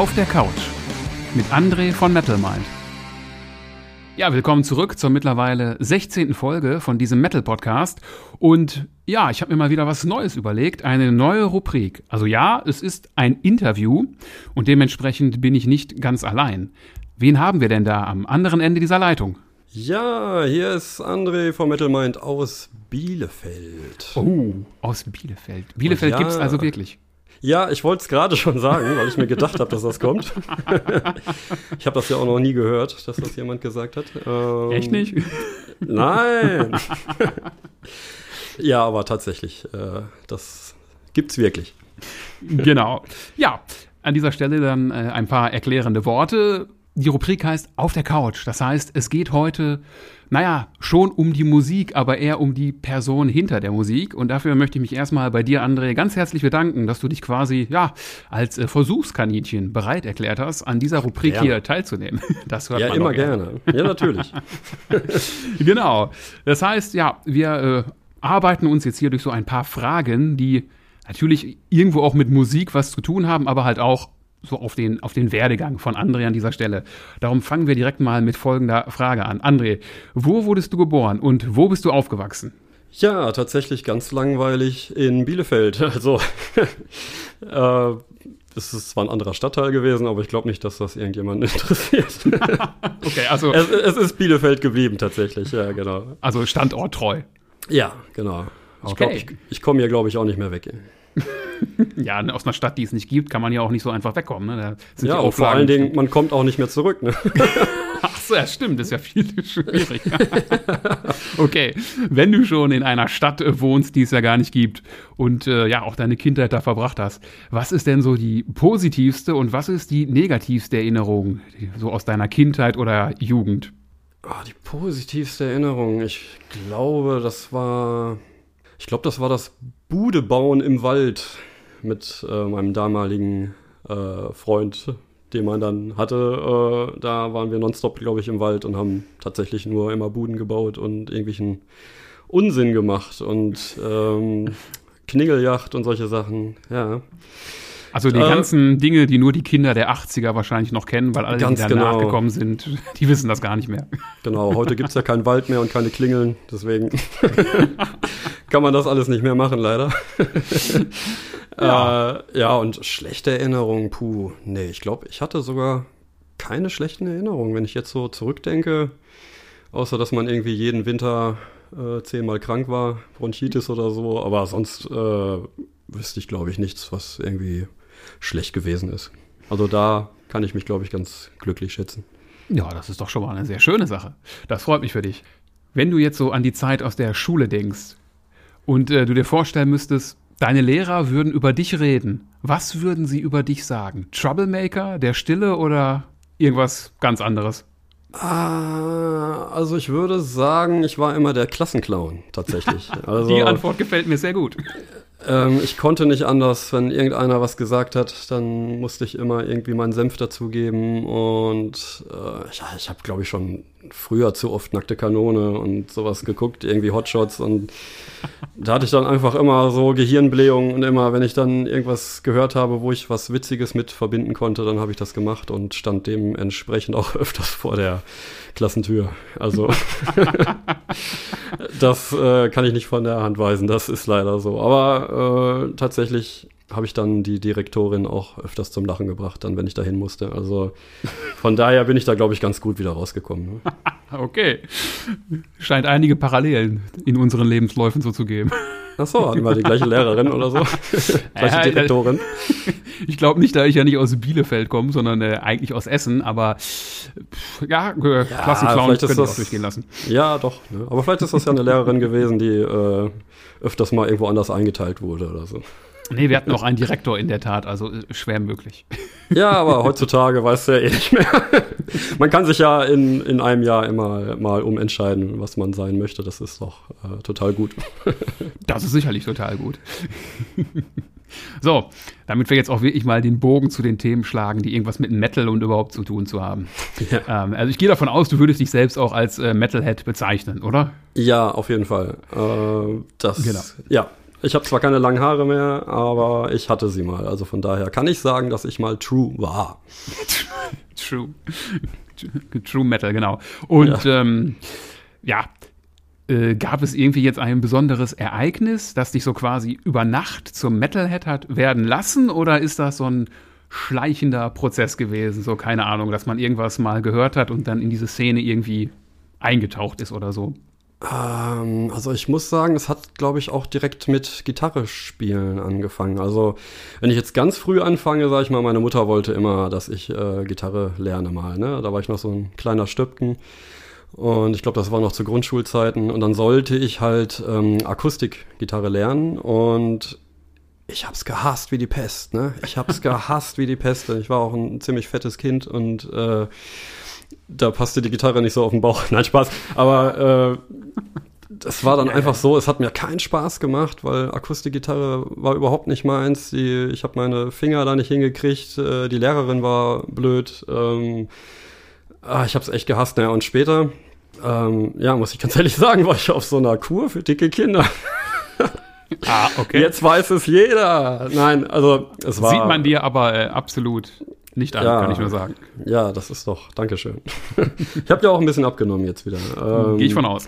Auf der Couch mit André von Metal Mind. Ja, willkommen zurück zur mittlerweile 16. Folge von diesem Metal Podcast. Und ja, ich habe mir mal wieder was Neues überlegt, eine neue Rubrik. Also ja, es ist ein Interview und dementsprechend bin ich nicht ganz allein. Wen haben wir denn da am anderen Ende dieser Leitung? Ja, hier ist André von Metal Mind aus Bielefeld. Oh, aus Bielefeld. Bielefeld ja, gibt es also wirklich. Ja, ich wollte es gerade schon sagen, weil ich mir gedacht habe, dass das kommt. ich habe das ja auch noch nie gehört, dass das jemand gesagt hat. Ähm, Echt nicht? Nein. ja, aber tatsächlich, äh, das gibt's wirklich. Genau. Ja, an dieser Stelle dann äh, ein paar erklärende Worte. Die Rubrik heißt Auf der Couch. Das heißt, es geht heute naja, schon um die Musik, aber eher um die Person hinter der Musik. Und dafür möchte ich mich erstmal bei dir, André, ganz herzlich bedanken, dass du dich quasi, ja, als äh, Versuchskaninchen bereit erklärt hast, an dieser Rubrik gerne. hier teilzunehmen. Das hört ja, man immer gerne. gerne. Ja, natürlich. genau. Das heißt, ja, wir äh, arbeiten uns jetzt hier durch so ein paar Fragen, die natürlich irgendwo auch mit Musik was zu tun haben, aber halt auch so auf den, auf den Werdegang von André an dieser Stelle. Darum fangen wir direkt mal mit folgender Frage an. André, wo wurdest du geboren und wo bist du aufgewachsen? Ja, tatsächlich ganz langweilig in Bielefeld. Also, äh, es ist zwar ein anderer Stadtteil gewesen, aber ich glaube nicht, dass das irgendjemanden interessiert. okay, also. Es, es, ist Bielefeld geblieben, tatsächlich, ja, genau. Also standorttreu. Ja, genau. Ich okay. ich, ich komme hier, glaube ich, auch nicht mehr weg. ja, aus einer Stadt, die es nicht gibt, kann man ja auch nicht so einfach wegkommen. Ne? ja, und vor allen Dingen, man kommt auch nicht mehr zurück. Ne? Ach so, ja, stimmt, das ist ja viel schwieriger. okay, wenn du schon in einer Stadt äh, wohnst, die es ja gar nicht gibt und äh, ja auch deine Kindheit da verbracht hast, was ist denn so die positivste und was ist die negativste Erinnerung so aus deiner Kindheit oder Jugend? Oh, die positivste Erinnerung, ich glaube, das war ich glaube, das war das Bude bauen im Wald mit äh, meinem damaligen äh, Freund, den man dann hatte. Äh, da waren wir nonstop, glaube ich, im Wald und haben tatsächlich nur immer Buden gebaut und irgendwelchen Unsinn gemacht und ähm, Kningeljacht und solche Sachen. Ja. Also die äh, ganzen Dinge, die nur die Kinder der 80er wahrscheinlich noch kennen, weil alle, die danach genau. gekommen sind, die wissen das gar nicht mehr. Genau, heute gibt es ja keinen Wald mehr und keine Klingeln, deswegen kann man das alles nicht mehr machen, leider. ja. Äh, ja, und schlechte Erinnerungen, puh, nee, ich glaube, ich hatte sogar keine schlechten Erinnerungen, wenn ich jetzt so zurückdenke, außer dass man irgendwie jeden Winter äh, zehnmal krank war, Bronchitis oder so, aber sonst äh, wüsste ich, glaube ich, nichts, was irgendwie schlecht gewesen ist. Also da kann ich mich, glaube ich, ganz glücklich schätzen. Ja, das ist doch schon mal eine sehr schöne Sache. Das freut mich für dich. Wenn du jetzt so an die Zeit aus der Schule denkst und äh, du dir vorstellen müsstest, deine Lehrer würden über dich reden, was würden sie über dich sagen? Troublemaker, der Stille oder irgendwas ganz anderes? Ah, also ich würde sagen, ich war immer der Klassenclown tatsächlich. Also, Die Antwort gefällt mir sehr gut. Ähm, ich konnte nicht anders, wenn irgendeiner was gesagt hat, dann musste ich immer irgendwie meinen Senf dazugeben und äh, ja, ich habe glaube ich schon früher zu oft nackte Kanone und sowas geguckt, irgendwie Hotshots und da hatte ich dann einfach immer so Gehirnblähungen und immer, wenn ich dann irgendwas gehört habe, wo ich was Witziges mit verbinden konnte, dann habe ich das gemacht und stand dementsprechend auch öfters vor der Klassentür. Also das äh, kann ich nicht von der Hand weisen, das ist leider so. Aber äh, tatsächlich habe ich dann die Direktorin auch öfters zum Lachen gebracht, dann wenn ich dahin musste. Also von daher bin ich da, glaube ich, ganz gut wieder rausgekommen. Ne? okay. Scheint einige Parallelen in unseren Lebensläufen so zu geben. Ach so, hatten wir die gleiche Lehrerin oder so? gleiche ja, Direktorin. Ich glaube nicht, da ich ja nicht aus Bielefeld komme, sondern äh, eigentlich aus Essen, aber pff, ja, äh, ja Klassenclown könnte ich auch durchgehen lassen. Ja, doch. Ne? Aber vielleicht ist das ja eine Lehrerin gewesen, die äh, öfters mal irgendwo anders eingeteilt wurde oder so. Nee, wir hatten auch einen Direktor in der Tat, also äh, schwer möglich. Ja, aber heutzutage weißt du ja eh nicht mehr. man kann sich ja in, in einem Jahr immer mal umentscheiden, was man sein möchte. Das ist doch äh, total gut. das ist sicherlich total gut. so, damit wir jetzt auch wirklich mal den Bogen zu den Themen schlagen, die irgendwas mit Metal und überhaupt zu tun zu haben. Ja. Ähm, also ich gehe davon aus, du würdest dich selbst auch als äh, Metalhead bezeichnen, oder? Ja, auf jeden Fall. Äh, das, genau. Ja, Ich habe zwar keine langen Haare mehr, aber ich hatte sie mal. Also von daher kann ich sagen, dass ich mal True war. True. True Metal, genau. Und ja, ähm, ja äh, gab es irgendwie jetzt ein besonderes Ereignis, das dich so quasi über Nacht zum Metalhead hat werden lassen? Oder ist das so ein schleichender Prozess gewesen? So, keine Ahnung, dass man irgendwas mal gehört hat und dann in diese Szene irgendwie eingetaucht ist oder so? Ähm, also ich muss sagen, es hat, glaube ich, auch direkt mit Gitarre spielen angefangen. Also wenn ich jetzt ganz früh anfange, sage ich mal, meine Mutter wollte immer, dass ich äh, Gitarre lerne mal. Ne? Da war ich noch so ein kleiner Stöpken. Und ich glaube, das war noch zu Grundschulzeiten. Und dann sollte ich halt ähm, Akustikgitarre lernen. Und ich hab's gehasst wie die Pest. Ne? Ich hab's gehasst wie die Pest. Ich war auch ein ziemlich fettes Kind und äh, da passte die Gitarre nicht so auf den Bauch. Nein, Spaß. Aber äh, das war dann ja, einfach so, es hat mir keinen Spaß gemacht, weil Akustikgitarre war überhaupt nicht meins. Die, ich habe meine Finger da nicht hingekriegt. Äh, die Lehrerin war blöd. Ähm, ah, ich habe es echt gehasst. Naja, und später, ähm, ja, muss ich ganz ehrlich sagen, war ich auf so einer Kur für dicke Kinder. Ah, okay. Jetzt weiß es jeder. Nein, also es war. Sieht man dir aber äh, absolut nicht an, ja, kann ich nur sagen. Ja, das ist doch, Dankeschön. ich habe ja auch ein bisschen abgenommen jetzt wieder. Ähm, Gehe ich von aus.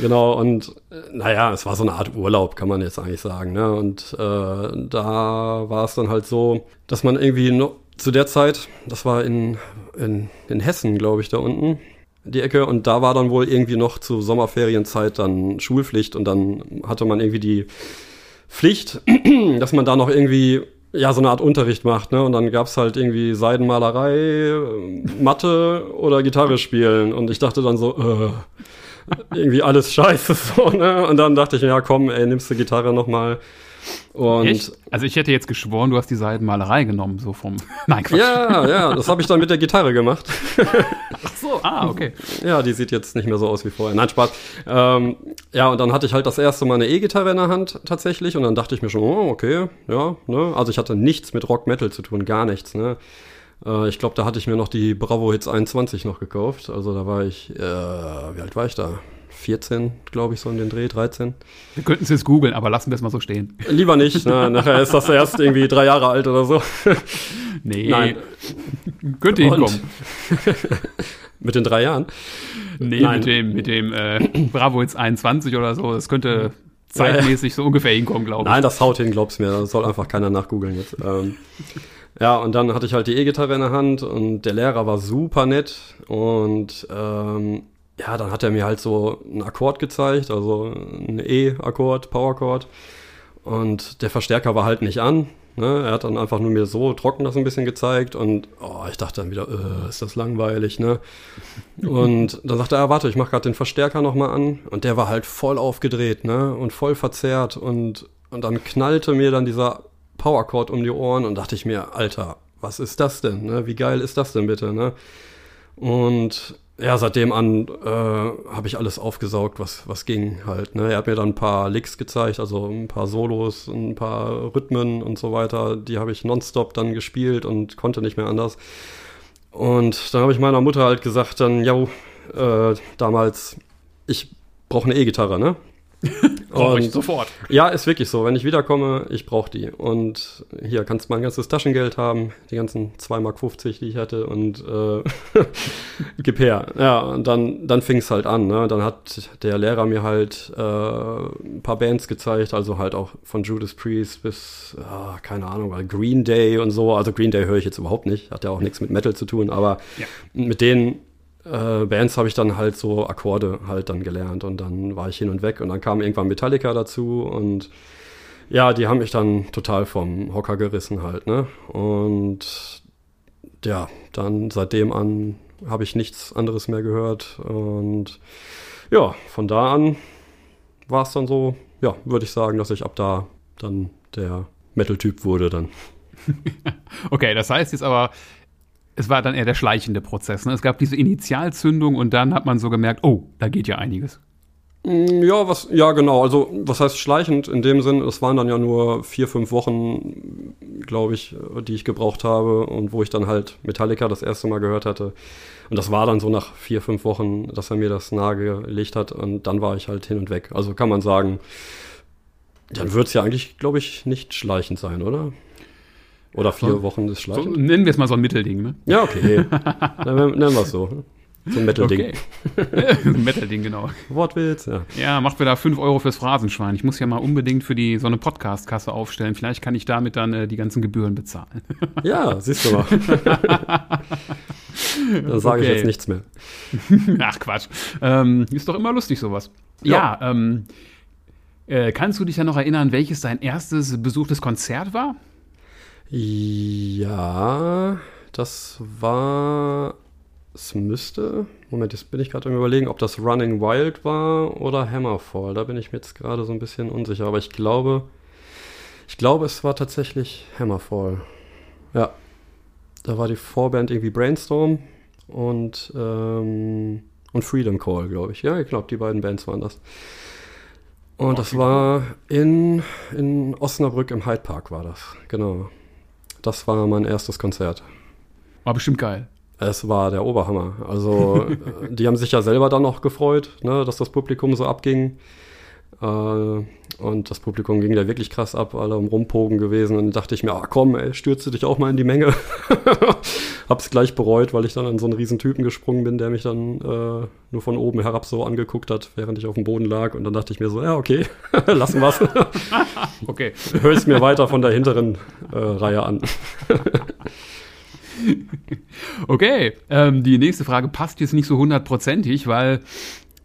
Genau, und äh, naja, es war so eine Art Urlaub, kann man jetzt eigentlich sagen. Ne? Und äh, da war es dann halt so, dass man irgendwie noch zu der Zeit, das war in, in, in Hessen, glaube ich, da unten, die Ecke, und da war dann wohl irgendwie noch zu Sommerferienzeit dann Schulpflicht und dann hatte man irgendwie die Pflicht, dass man da noch irgendwie ja, so eine Art Unterricht macht, ne? Und dann gab's halt irgendwie Seidenmalerei, Mathe oder Gitarre spielen. Und ich dachte dann so, äh, irgendwie alles scheiße so, ne? Und dann dachte ich, ja komm, ey, nimmst du Gitarre nochmal. Und Echt? Also ich hätte jetzt geschworen, du hast die Seidenmalerei genommen, so vom. Nein, Quatsch. Ja, ja, das habe ich dann mit der Gitarre gemacht. Ach so, ah, okay. Ja, die sieht jetzt nicht mehr so aus wie vorher. Nein, Spaß. Ähm, ja, und dann hatte ich halt das erste Mal eine E-Gitarre in der Hand tatsächlich und dann dachte ich mir schon, oh, okay, ja, ne. Also ich hatte nichts mit Rock Metal zu tun, gar nichts, ne. Äh, ich glaube, da hatte ich mir noch die Bravo Hits 21 noch gekauft. Also da war ich, äh, wie alt war ich da? 14, glaube ich, so in den Dreh, 13. Wir könnten es jetzt googeln, aber lassen wir es mal so stehen. Lieber nicht, ne? nachher ist das erst irgendwie drei Jahre alt oder so. Nee. Nein. Könnte hinkommen. mit den drei Jahren? Nee, Nein. mit dem, mit dem äh, Bravo jetzt 21 oder so. Das könnte zeitmäßig so ungefähr hinkommen, glaube ich. Nein, das haut hin, glaub's mir. Das soll einfach keiner nachgoogeln jetzt. Ähm, ja, und dann hatte ich halt die E-Gitarre in der Hand und der Lehrer war super nett und ähm, ja, dann hat er mir halt so einen Akkord gezeigt, also ein E-Akkord, Power-Akkord. Und der Verstärker war halt nicht an. Ne? Er hat dann einfach nur mir so trocken das ein bisschen gezeigt und oh, ich dachte dann wieder, äh, ist das langweilig, ne? Und dann sagte er, warte, ich mach gerade den Verstärker nochmal an und der war halt voll aufgedreht, ne? Und voll verzerrt und, und dann knallte mir dann dieser Powerchord um die Ohren und dachte ich mir, Alter, was ist das denn, ne? Wie geil ist das denn bitte, ne? Und ja, seitdem an äh, habe ich alles aufgesaugt, was, was ging halt. Ne? Er hat mir dann ein paar Licks gezeigt, also ein paar Solos, ein paar Rhythmen und so weiter. Die habe ich nonstop dann gespielt und konnte nicht mehr anders. Und dann habe ich meiner Mutter halt gesagt, dann, ja, äh, damals, ich brauche eine E-Gitarre, ne? Brauche ich sofort. Ja, ist wirklich so. Wenn ich wiederkomme, ich brauche die. Und hier kannst du mein ganzes Taschengeld haben, die ganzen 2,50 Mark, die ich hatte und äh, gib her. Ja, und dann, dann fing es halt an. Ne? Dann hat der Lehrer mir halt äh, ein paar Bands gezeigt, also halt auch von Judas Priest bis, äh, keine Ahnung, Green Day und so. Also Green Day höre ich jetzt überhaupt nicht, hat ja auch nichts mit Metal zu tun, aber ja. mit denen äh, Bands habe ich dann halt so Akkorde halt dann gelernt und dann war ich hin und weg und dann kam irgendwann Metallica dazu und ja, die haben mich dann total vom Hocker gerissen halt, ne? Und ja, dann seitdem an habe ich nichts anderes mehr gehört und ja, von da an war es dann so, ja, würde ich sagen, dass ich ab da dann der Metal-Typ wurde dann. okay, das heißt jetzt aber, es war dann eher der schleichende Prozess. Ne? Es gab diese Initialzündung und dann hat man so gemerkt, oh, da geht ja einiges. Mm, ja, was, ja, genau. Also, was heißt schleichend in dem Sinn? Es waren dann ja nur vier, fünf Wochen, glaube ich, die ich gebraucht habe und wo ich dann halt Metallica das erste Mal gehört hatte. Und das war dann so nach vier, fünf Wochen, dass er mir das nahegelegt hat und dann war ich halt hin und weg. Also kann man sagen, Dann wird es ja eigentlich, glaube ich, nicht schleichend sein, oder? Oder vier So- Wochen ist So, schleichend? nennen wir es mal so ein Mittelding, ne? Ja, okay. Dann nennen wir es so. So ein Metal-Ding. Okay. Metal-Ding, genau. Wortwitz, ja. Ja, macht mir da 5 Euro fürs Phrasenschwein. Ich muss ja mal unbedingt für die so eine Podcast-Kasse aufstellen. Vielleicht kann ich damit dann äh, die ganzen Gebühren bezahlen. Ja, siehst du mal. da sage ich Okay. jetzt nichts mehr. Ach Quatsch. Ähm, ist doch immer lustig sowas. Ja, ähm, äh, kannst du dich ja noch erinnern, welches dein erstes besuchtes Konzert war? Ja, das war. Es müsste. Moment, jetzt bin ich gerade am Überlegen, ob das Running Wild war oder Hammerfall. Da bin ich mir jetzt gerade so ein bisschen unsicher. Aber ich glaube. Ich glaube, es war tatsächlich Hammerfall. Ja. Da war die Vorband irgendwie Brainstorm und, ähm, und Freedom Call, glaube ich. Ja, ich glaube, die beiden Bands waren das. Und das war in, in Osnabrück im Hyde Park war das. Genau. Das war mein erstes Konzert. War bestimmt geil. Es war der Oberhammer. Also, äh, die haben sich ja selber dann noch gefreut, ne, dass das Publikum so abging. Äh, und das Publikum ging da wirklich krass ab, alle am Rumpogen gewesen. Und dann dachte ich mir, ah komm, ey, stürze dich auch mal in die Menge. Hab's gleich bereut, weil ich dann an so einen riesen Typen gesprungen bin, der mich dann äh, nur von oben herab so angeguckt hat, während ich auf dem Boden lag. Und dann dachte ich mir so, ja, okay, lassen wir's. Okay. Hör ich mir weiter von der hinteren äh, Reihe an. Okay, ähm, die nächste Frage passt jetzt nicht so hundertprozentig, weil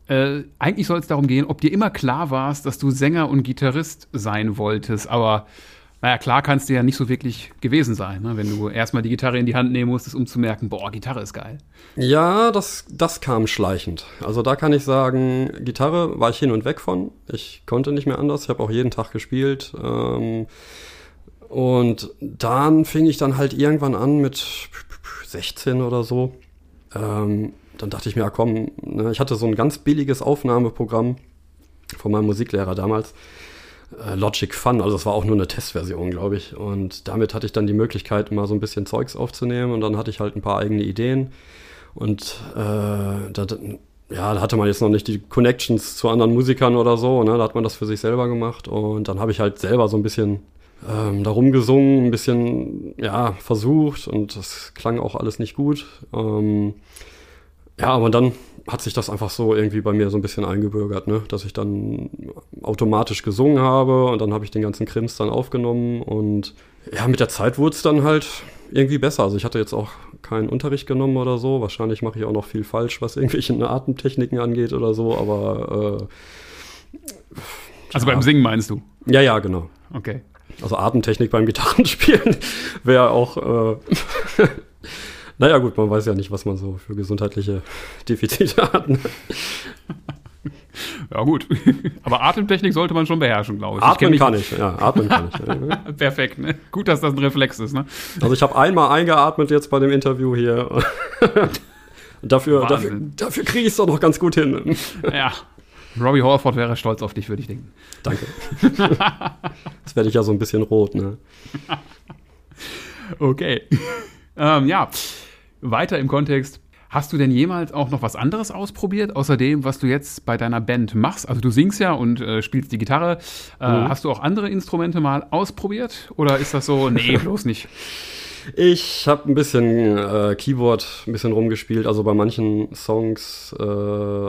äh, eigentlich soll es darum gehen, ob dir immer klar warst, dass du Sänger und Gitarrist sein wolltest. Aber naja, klar kannst du ja nicht so wirklich gewesen sein, ne? wenn du erstmal die Gitarre in die Hand nehmen musstest, um zu merken, boah, Gitarre ist geil. Ja, das, das kam schleichend. Also da kann ich sagen, Gitarre war ich hin und weg von. Ich konnte nicht mehr anders. Ich habe auch jeden Tag gespielt. Ähm, und dann fing ich dann halt irgendwann an mit 16 oder so. Ähm, dann dachte ich mir, ja komm, ne, ich hatte so ein ganz billiges Aufnahmeprogramm von meinem Musiklehrer damals. Äh, Logic Fun, also es war auch nur eine Testversion, glaube ich. Und damit hatte ich dann die Möglichkeit, mal so ein bisschen Zeugs aufzunehmen. Und dann hatte ich halt ein paar eigene Ideen. Und äh, da, da- ja, da hatte man jetzt noch nicht die Connections zu anderen Musikern oder so. Ne? Da hat man das für sich selber gemacht. Und dann habe ich halt selber so ein bisschen ähm, darum gesungen, ein bisschen ja, versucht. Und das klang auch alles nicht gut. Ähm, ja, aber dann hat sich das einfach so irgendwie bei mir so ein bisschen eingebürgert, ne? dass ich dann automatisch gesungen habe und dann habe ich den ganzen Krims dann aufgenommen und ja, mit der Zeit wurde es dann halt irgendwie besser. Also ich hatte jetzt auch keinen Unterricht genommen oder so. Wahrscheinlich mache ich auch noch viel falsch, was irgendwelche Atemtechniken angeht oder so, aber Also Ja. beim Singen meinst du? äh, ja, ja, genau. Okay. Also Atemtechnik beim Gitarrenspielen wäre auch. Äh, naja, gut, man weiß ja nicht, was man so für gesundheitliche Defizite hat. Ne? Ja, gut. Aber Atemtechnik sollte man schon beherrschen, glaube ich. Atmen ich kann ich, ja, atmen kann ich. Perfekt, ne? Gut, dass das ein Reflex ist, ne? Also ich habe einmal eingeatmet jetzt bei dem Interview hier. Dafür, dafür, dafür kriege ich es doch noch ganz gut hin. Ja. Robbie Horford wäre stolz auf dich, würde ich denken. Danke. Jetzt werde ich ja so ein bisschen rot, ne? Okay. ähm, ja, weiter im Kontext. Hast du denn jemals auch noch was anderes ausprobiert, außer dem, was du jetzt bei deiner Band machst? Also du singst ja und äh, spielst die Gitarre. Äh, Hast du auch andere Instrumente mal ausprobiert? Oder ist das so, nee, bloß nicht? Ich habe ein bisschen äh, Keyboard ein bisschen rumgespielt, also bei manchen Songs, äh,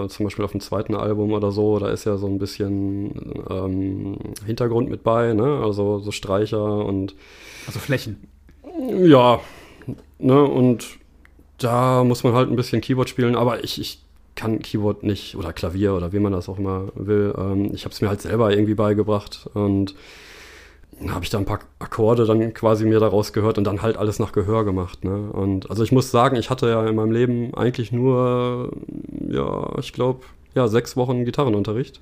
zum Beispiel auf dem zweiten Album oder so, da ist ja so ein bisschen ähm, Hintergrund mit bei, ne? Also so Streicher und Also Flächen. ja, ne? Und da muss man halt ein bisschen Keyboard spielen, aber ich, ich kann Keyboard nicht oder Klavier oder wie man das auch immer will. Ähm, ich habe es mir halt selber irgendwie beigebracht und habe ich da ein paar Akkorde dann quasi mir daraus gehört und dann halt alles nach Gehör gemacht. Ne? Und also ich muss sagen, ich hatte ja in meinem Leben eigentlich nur, ja, ich glaube, ja, sechs Wochen Gitarrenunterricht.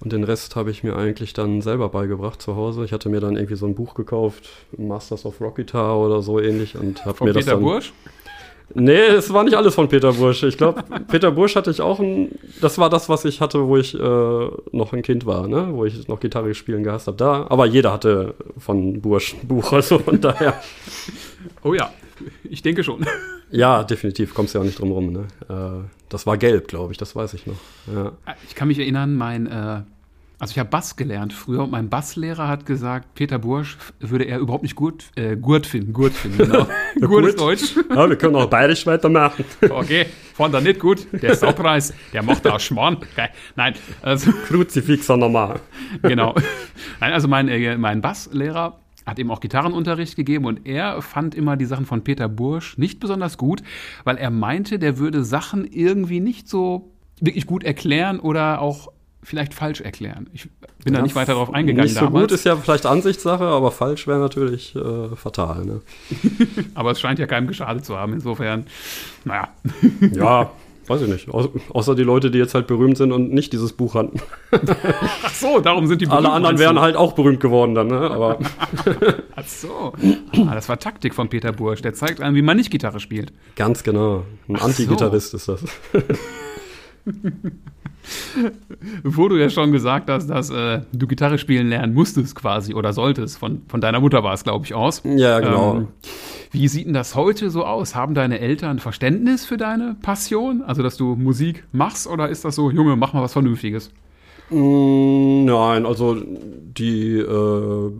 Und den Rest habe ich mir eigentlich dann selber beigebracht zu Hause. Ich hatte mir dann irgendwie so ein Buch gekauft, Masters of Rock Guitar oder so ähnlich und habe mir das dann. Bursch? Nee, es war nicht alles von Peter Bursch. Ich glaube, Peter Bursch hatte ich auch ein. Das war das, was ich hatte, wo ich äh, noch ein Kind war, ne? Wo ich noch Gitarre spielen gehasst habe. Da, aber jeder hatte von Bursch ein Buch, also von daher. Oh ja, ich denke schon. Ja, definitiv, kommst ja auch nicht drum rum, ne? Äh, das war gelb, glaube ich, das weiß ich noch. Ja. Ich kann mich erinnern, mein, äh, Also ich habe Bass gelernt früher und mein Basslehrer hat gesagt, Peter Bursch würde er überhaupt nicht gut, äh, gut finden. Gut finden, genau. gut ist Deutsch. Ja, wir können auch bayerisch weitermachen. okay, fand er nicht gut. Der Saupreis, der macht auch Schmarrn. Okay. Nein, also. Kruzifixer nochmal. genau. Nein, also mein, äh, mein Basslehrer hat eben auch Gitarrenunterricht gegeben und er fand immer die Sachen von Peter Bursch nicht besonders gut, weil er meinte, der würde Sachen irgendwie nicht so wirklich gut erklären oder auch vielleicht falsch erklären. Ich bin ja, da nicht weiter darauf eingegangen. Nicht so damals. gut ist ja vielleicht Ansichtssache, aber falsch wäre natürlich äh, fatal. Ne? aber es scheint ja keinem geschadet zu haben. Insofern, naja. ja, weiß ich nicht. Au außer die Leute, die jetzt halt berühmt sind und nicht dieses Buch hatten. Ach so, darum sind die berühmt. Alle anderen wären halt auch berühmt geworden dann, ne? Aber. Ach so. Ah, das war Taktik von Peter Bursch. Der zeigt einem, wie man nicht Gitarre spielt. Ganz genau. Ein Anti-Gitarrist so. ist das. Wo du ja schon gesagt hast, dass äh, du Gitarre spielen lernen musstest quasi oder solltest. Von, von deiner Mutter war es, glaube ich, aus. Ja, genau. Ähm, wie sieht denn das heute so aus? Haben deine Eltern Verständnis für deine Passion? Also, dass du Musik machst oder ist das so, Junge, mach mal was Vernünftiges? Mm, nein, also die äh,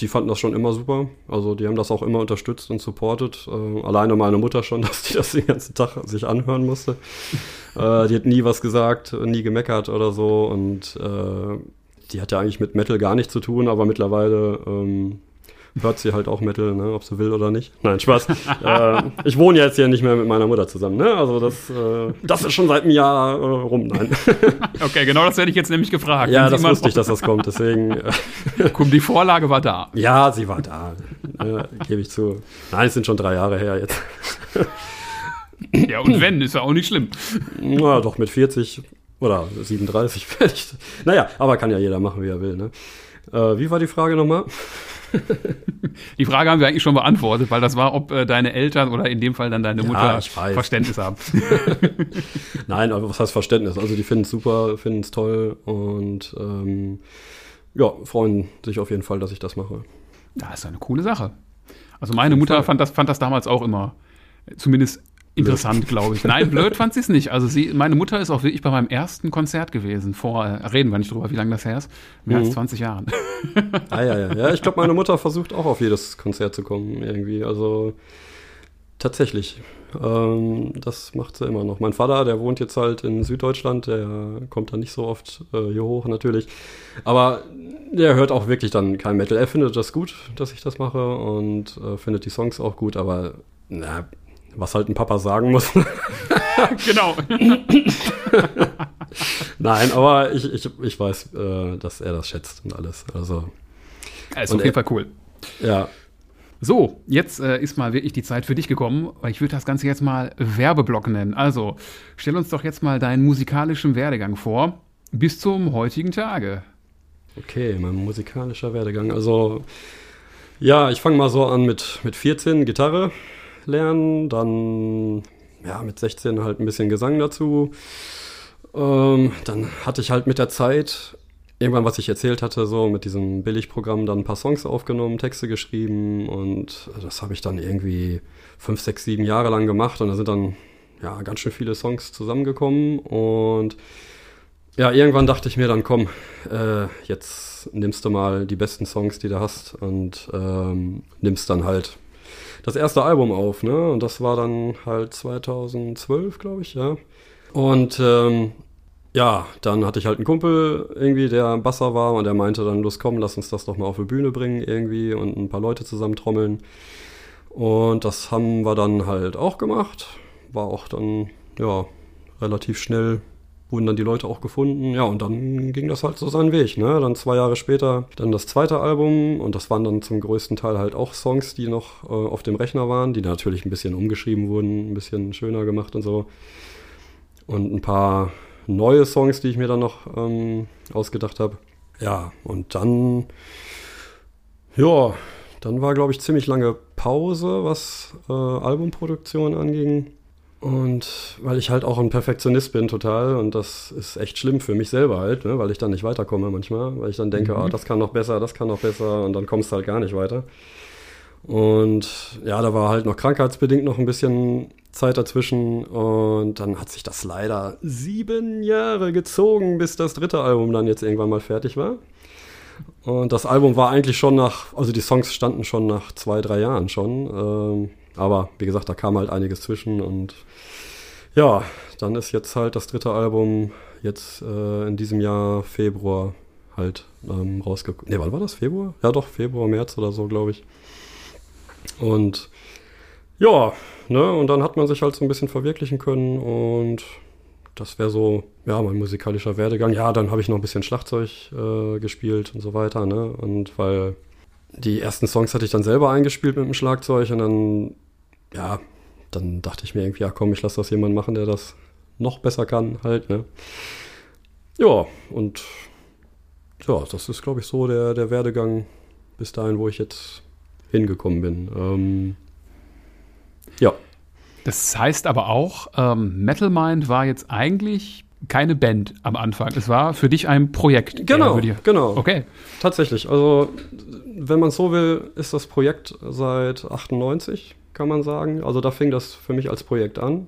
die fanden das schon immer super. Also die haben das auch immer unterstützt und supportet. Äh, alleine meine Mutter schon, dass die das den ganzen Tag sich anhören musste. äh, die hat nie was gesagt, nie gemeckert oder so. Und äh, die hat ja eigentlich mit Metal gar nichts zu tun, aber mittlerweile ähm, hört sie halt auch Metal, ne, ob sie will oder nicht. Nein, Spaß. äh, ich wohne jetzt hier nicht mehr mit meiner Mutter zusammen, ne? Also das, äh, das ist schon seit einem Jahr äh, rum. Nein. okay, genau das hätte ich jetzt nämlich gefragt. Ja, das wusste ich, dass das kommt. Deswegen. Guck, die Vorlage war da. Ja, sie war da. Gebe ich zu. Nein, es sind schon drei Jahre her jetzt. ja, und wenn, ist ja auch nicht schlimm. Na, doch mit 40 oder 37 vielleicht. Naja, aber kann ja jeder machen, wie er will. Ne? Äh, wie war die Frage nochmal? Die Frage haben wir eigentlich schon beantwortet, weil das war, ob äh, deine Eltern oder in dem Fall dann deine Mutter ja, Verständnis haben. Nein, aber was heißt Verständnis? Also die finden es super, finden es toll und ähm, ja, freuen sich auf jeden Fall, dass ich das mache. Das ist eine coole Sache. Also meine Mutter fand das, fand das damals auch immer, zumindest interessant, glaube ich. Nein, blöd fand sie es nicht. Also sie, meine Mutter ist auch wirklich bei meinem ersten Konzert gewesen. Vor, äh, reden wir nicht drüber, wie lange das her ist. Mehr mhm. als 20 Jahren. Ah, ja, ja, ja. Ich glaube, meine Mutter versucht auch auf jedes Konzert zu kommen, irgendwie. Also tatsächlich. Ähm, das macht sie immer noch. Mein Vater, der wohnt jetzt halt in Süddeutschland, der kommt da nicht so oft äh, hier hoch natürlich. Aber der hört auch wirklich dann kein Metal. Er findet das gut, dass ich das mache und äh, findet die Songs auch gut, aber na, was halt ein Papa sagen muss. genau. Nein, aber ich, ich, ich weiß, äh, dass er das schätzt und alles. Also. Ist auf jeden Fall cool. Ja. So, jetzt äh, ist mal wirklich die Zeit für dich gekommen, weil ich würde das Ganze jetzt mal Werbeblock nennen. Also, stell uns doch jetzt mal deinen musikalischen Werdegang vor, bis zum heutigen Tage. Okay, mein musikalischer Werdegang. Also, ja, ich fange mal so an mit, mit 14 Gitarre lernen, dann ja, mit 16 halt ein bisschen Gesang dazu. Ähm, dann hatte ich halt mit der Zeit irgendwann, was ich erzählt hatte, so mit diesem Billigprogramm dann ein paar Songs aufgenommen, Texte geschrieben und das habe ich dann irgendwie fünf, sechs, sieben Jahre lang gemacht und da sind dann ja ganz schön viele Songs zusammengekommen und ja, irgendwann dachte ich mir dann, komm, äh, jetzt nimmst du mal die besten Songs, die du hast und ähm, nimmst dann halt das erste Album auf, ne? Und das war dann halt 2012, glaube ich, ja. Und ähm, ja, dann hatte ich halt einen Kumpel irgendwie, der Basser war und der meinte dann, los komm, lass uns das doch mal auf die Bühne bringen irgendwie und ein paar Leute zusammen trommeln. Und das haben wir dann halt auch gemacht. War auch dann, ja, relativ schnell wurden dann die Leute auch gefunden. Ja, und dann ging das halt so seinen Weg. Ne? Dann zwei Jahre später dann das zweite Album und das waren dann zum größten Teil halt auch Songs, die noch äh, auf dem Rechner waren, die natürlich ein bisschen umgeschrieben wurden, ein bisschen schöner gemacht und so. Und ein paar neue Songs, die ich mir dann noch ähm, ausgedacht habe. Ja, und dann, ja, dann war, glaube ich, ziemlich lange Pause, was äh, Albumproduktion anging. Und weil ich halt auch ein Perfektionist bin total und das ist echt schlimm für mich selber halt, ne? weil ich dann nicht weiterkomme manchmal, weil ich dann denke, mhm. oh, das kann noch besser, das kann noch besser und dann kommst du halt gar nicht weiter. Und ja, da war halt noch krankheitsbedingt noch ein bisschen Zeit dazwischen und dann hat sich das leider sieben Jahre gezogen, bis das dritte Album dann jetzt irgendwann mal fertig war. Und das Album war eigentlich schon nach, also die Songs standen schon nach zwei, drei Jahren schon. Ähm, aber wie gesagt, da kam halt einiges zwischen und ja, dann ist jetzt halt das dritte Album jetzt äh, in diesem Jahr Februar halt ähm, rausgekommen. Ne, wann war das? Februar? Ja, doch, Februar, März oder so, glaube ich. Und ja, ne, und dann hat man sich halt so ein bisschen verwirklichen können und das wäre so, ja, mein musikalischer Werdegang. Ja, dann habe ich noch ein bisschen Schlagzeug äh, gespielt und so weiter, ne? Und weil die ersten Songs hatte ich dann selber eingespielt mit dem Schlagzeug und dann, ja, dann dachte ich mir irgendwie, ja komm, ich lasse das jemand machen, der das noch besser kann, halt, ne? Ja, und ja, das ist, glaube ich, so der, der Werdegang bis dahin, wo ich jetzt hingekommen bin. Ähm, ja. Das heißt aber auch, ähm, Metal Mind war jetzt eigentlich keine Band am Anfang. Es war für dich ein Projekt. Genau, genau. Okay. Tatsächlich. Also, wenn man so will, ist das Projekt seit 98, kann man sagen. Also, da fing das für mich als Projekt an.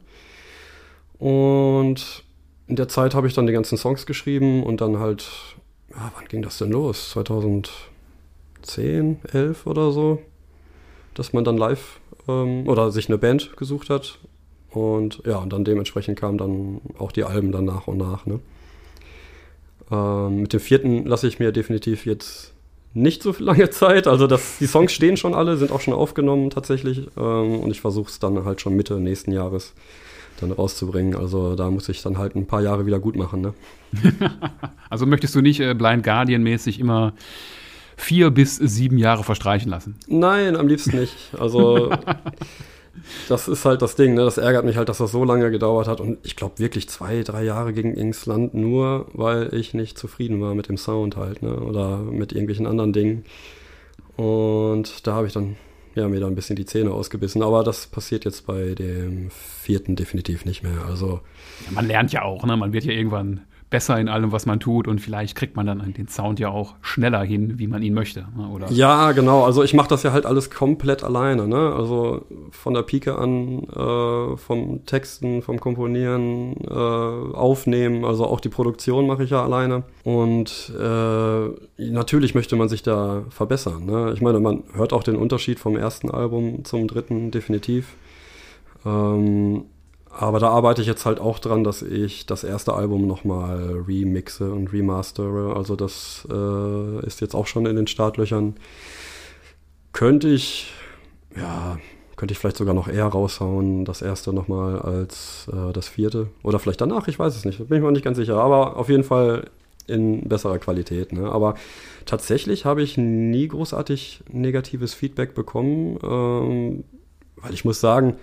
Und in der Zeit habe ich dann die ganzen Songs geschrieben und dann halt, ja, wann ging das denn los? 2010, 11 oder so, dass man dann live ähm, oder sich eine Band gesucht hat. Und ja, und dann dementsprechend kamen dann auch die Alben dann nach und nach. Ne? Ähm, mit dem vierten lasse ich mir definitiv jetzt nicht so lange Zeit. Also das, die Songs stehen schon alle, sind auch schon aufgenommen tatsächlich. Ähm, und ich versuche es dann halt schon Mitte nächsten Jahres dann rauszubringen. Also da muss ich dann halt ein paar Jahre wieder gut machen. Ne? also möchtest du nicht äh, Blind Guardian-mäßig immer vier bis sieben Jahre verstreichen lassen? Nein, am liebsten nicht. Also das ist halt das Ding. Ne? Das ärgert mich halt, dass das so lange gedauert hat. Und ich glaube wirklich zwei, drei Jahre gegen Ingsland nur, weil ich nicht zufrieden war mit dem Sound halt. Ne? Oder mit irgendwelchen anderen Dingen. Und da habe ich dann ja, mir da ein bisschen die Zähne ausgebissen. Aber das passiert jetzt bei dem vierten definitiv nicht mehr. Also ja, man lernt ja auch, ne? Man wird ja irgendwann besser in allem, was man tut und vielleicht kriegt man dann den Sound ja auch schneller hin, wie man ihn möchte. Ne? Oder? Ja, genau. Also ich mache das ja halt alles komplett alleine. Ne? Also von der Pike an, äh, vom Texten, vom Komponieren, äh, Aufnehmen, also auch die Produktion mache ich ja alleine. Und äh, natürlich möchte man sich da verbessern. Ne? Ich meine, man hört auch den Unterschied vom ersten Album zum dritten definitiv. Ähm, aber da arbeite ich jetzt halt auch dran, dass ich das erste Album nochmal remixe und remastere. Also das äh, ist jetzt auch schon in den Startlöchern. Könnte ich, ja, könnte ich vielleicht sogar noch eher raushauen, das erste nochmal als äh, das vierte. Oder vielleicht danach, ich weiß es nicht, bin ich mir nicht ganz sicher. Aber auf jeden Fall in besserer Qualität. Ne? Aber tatsächlich habe ich nie großartig negatives Feedback bekommen, ähm, weil ich muss sagen,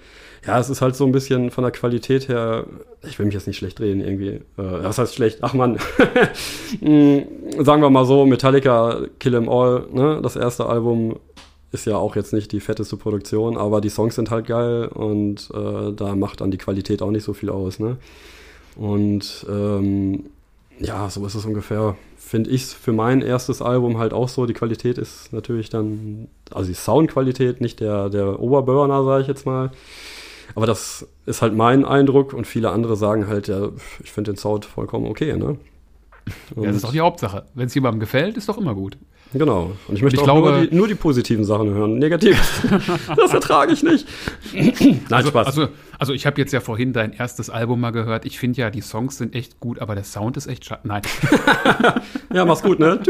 ja, es ist halt so ein bisschen von der Qualität her, ich will mich jetzt nicht schlecht drehen irgendwie. Äh, was heißt schlecht? Ach man, hm, sagen wir mal so, Metallica Kill 'Em All, ne? das erste Album ist ja auch jetzt nicht die fetteste Produktion, aber die Songs sind halt geil und äh, da macht dann die Qualität auch nicht so viel aus. Ne? Und ähm, ja, so ist es ungefähr, finde ich für mein erstes Album halt auch so. Die Qualität ist natürlich dann, also die Soundqualität, nicht der, der Oberburner, sage ich jetzt mal. Aber das ist halt mein Eindruck und viele andere sagen halt, ja, ich finde den Sound vollkommen okay, ne? Ja, das ist doch die Hauptsache. Wenn es jemandem gefällt, ist doch immer gut. Genau. Und ich möchte und ich glaube, nur, die, nur, die, positiven Sachen hören. Negativ, das ertrage ich nicht. Nein, also, Spaß. Also, also ich habe jetzt ja vorhin dein erstes Album mal gehört. Ich finde ja, die Songs sind echt gut, aber der Sound ist echt schade. Nein. ja, mach's gut, ne?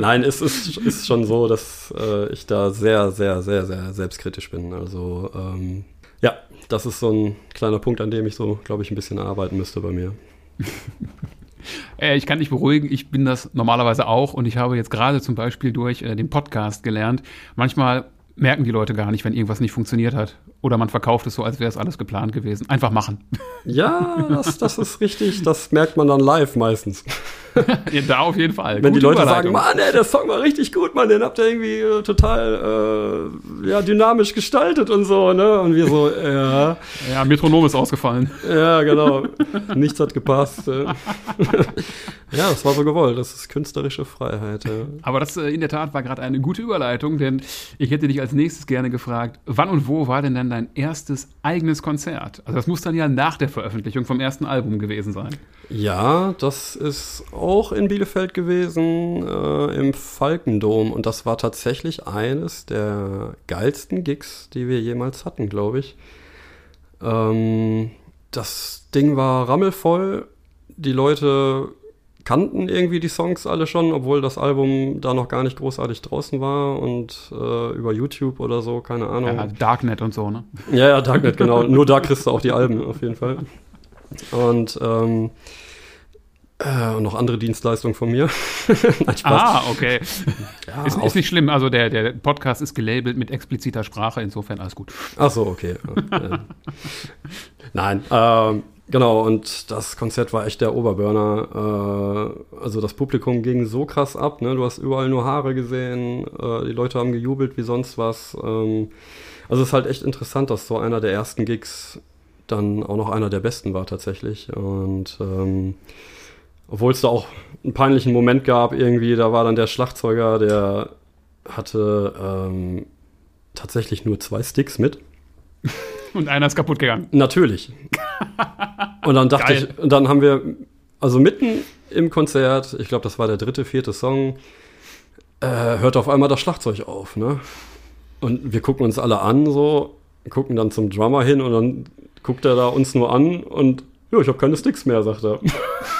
Nein, es ist, ist schon so, dass äh, ich da sehr, sehr, sehr, sehr selbstkritisch bin. Also ähm, ja, das ist so ein kleiner Punkt, an dem ich so, glaube ich, ein bisschen arbeiten müsste bei mir. Äh, ich kann dich beruhigen, ich bin das normalerweise auch und ich habe jetzt gerade zum Beispiel durch äh, den Podcast gelernt, manchmal merken die Leute gar nicht, wenn irgendwas nicht funktioniert hat. Oder man verkauft es so, als wäre es alles geplant gewesen. Einfach machen. Ja, das, das ist richtig. Das merkt man dann live meistens. ja, da auf jeden Fall. Wenn Gute die Leute sagen, Mann, ey, der Song war richtig gut, Mann, den habt ihr irgendwie äh, total äh, ja, dynamisch gestaltet und so, ne? Und wir so, ja. Ja, Metronom ist ausgefallen. Ja, genau. Nichts hat gepasst. Ja, das war so gewollt. Das ist künstlerische Freiheit. Ja. Aber das äh, in der Tat war gerade eine gute Überleitung, denn ich hätte dich als nächstes gerne gefragt, wann und wo war denn dann dein erstes eigenes Konzert. Also das muss dann ja nach der Veröffentlichung vom ersten Album gewesen sein. Ja, das ist auch in Bielefeld gewesen, äh, im Falkendom. Und das war tatsächlich eines der geilsten Gigs, die wir jemals hatten, glaube ich. Ähm, das Ding war rammelvoll. Die Leute kannten irgendwie die Songs alle schon, obwohl das Album da noch gar nicht großartig draußen war und äh, über YouTube oder so, keine Ahnung. Ja, Darknet und so, ne? Ja, ja, Darknet, genau. Nur da kriegst du auch die Alben auf jeden Fall. Und ähm, äh, und noch andere Dienstleistungen von mir. Nein, Spaß. Ah, okay. Ja, ist, ist, nicht schlimm. Also der, der Podcast ist gelabelt mit expliziter Sprache, insofern alles gut. Ach so, okay. Nein, ähm, genau. Und das Konzert war echt der Oberburner. Äh, also das Publikum ging so krass ab. Ne? Du hast überall nur Haare gesehen. Äh, die Leute haben gejubelt wie sonst was. Ähm, also es ist halt echt interessant, dass so einer der ersten Gigs dann auch noch einer der besten war tatsächlich. Und ähm, obwohl es da auch einen peinlichen Moment gab, irgendwie, da war dann der Schlagzeuger, der hatte ähm, tatsächlich nur zwei Sticks mit. Und einer ist kaputt gegangen. Natürlich. Und dann dachte Geil. ich, und dann haben wir, also mitten im Konzert, ich glaube, das war der dritte, vierte Song, äh, hört auf einmal das Schlagzeug auf, ne? Und wir gucken uns alle an, so, gucken dann zum Drummer hin und dann guckt er da uns nur an und ja, ich habe keine Sticks mehr, sagt er.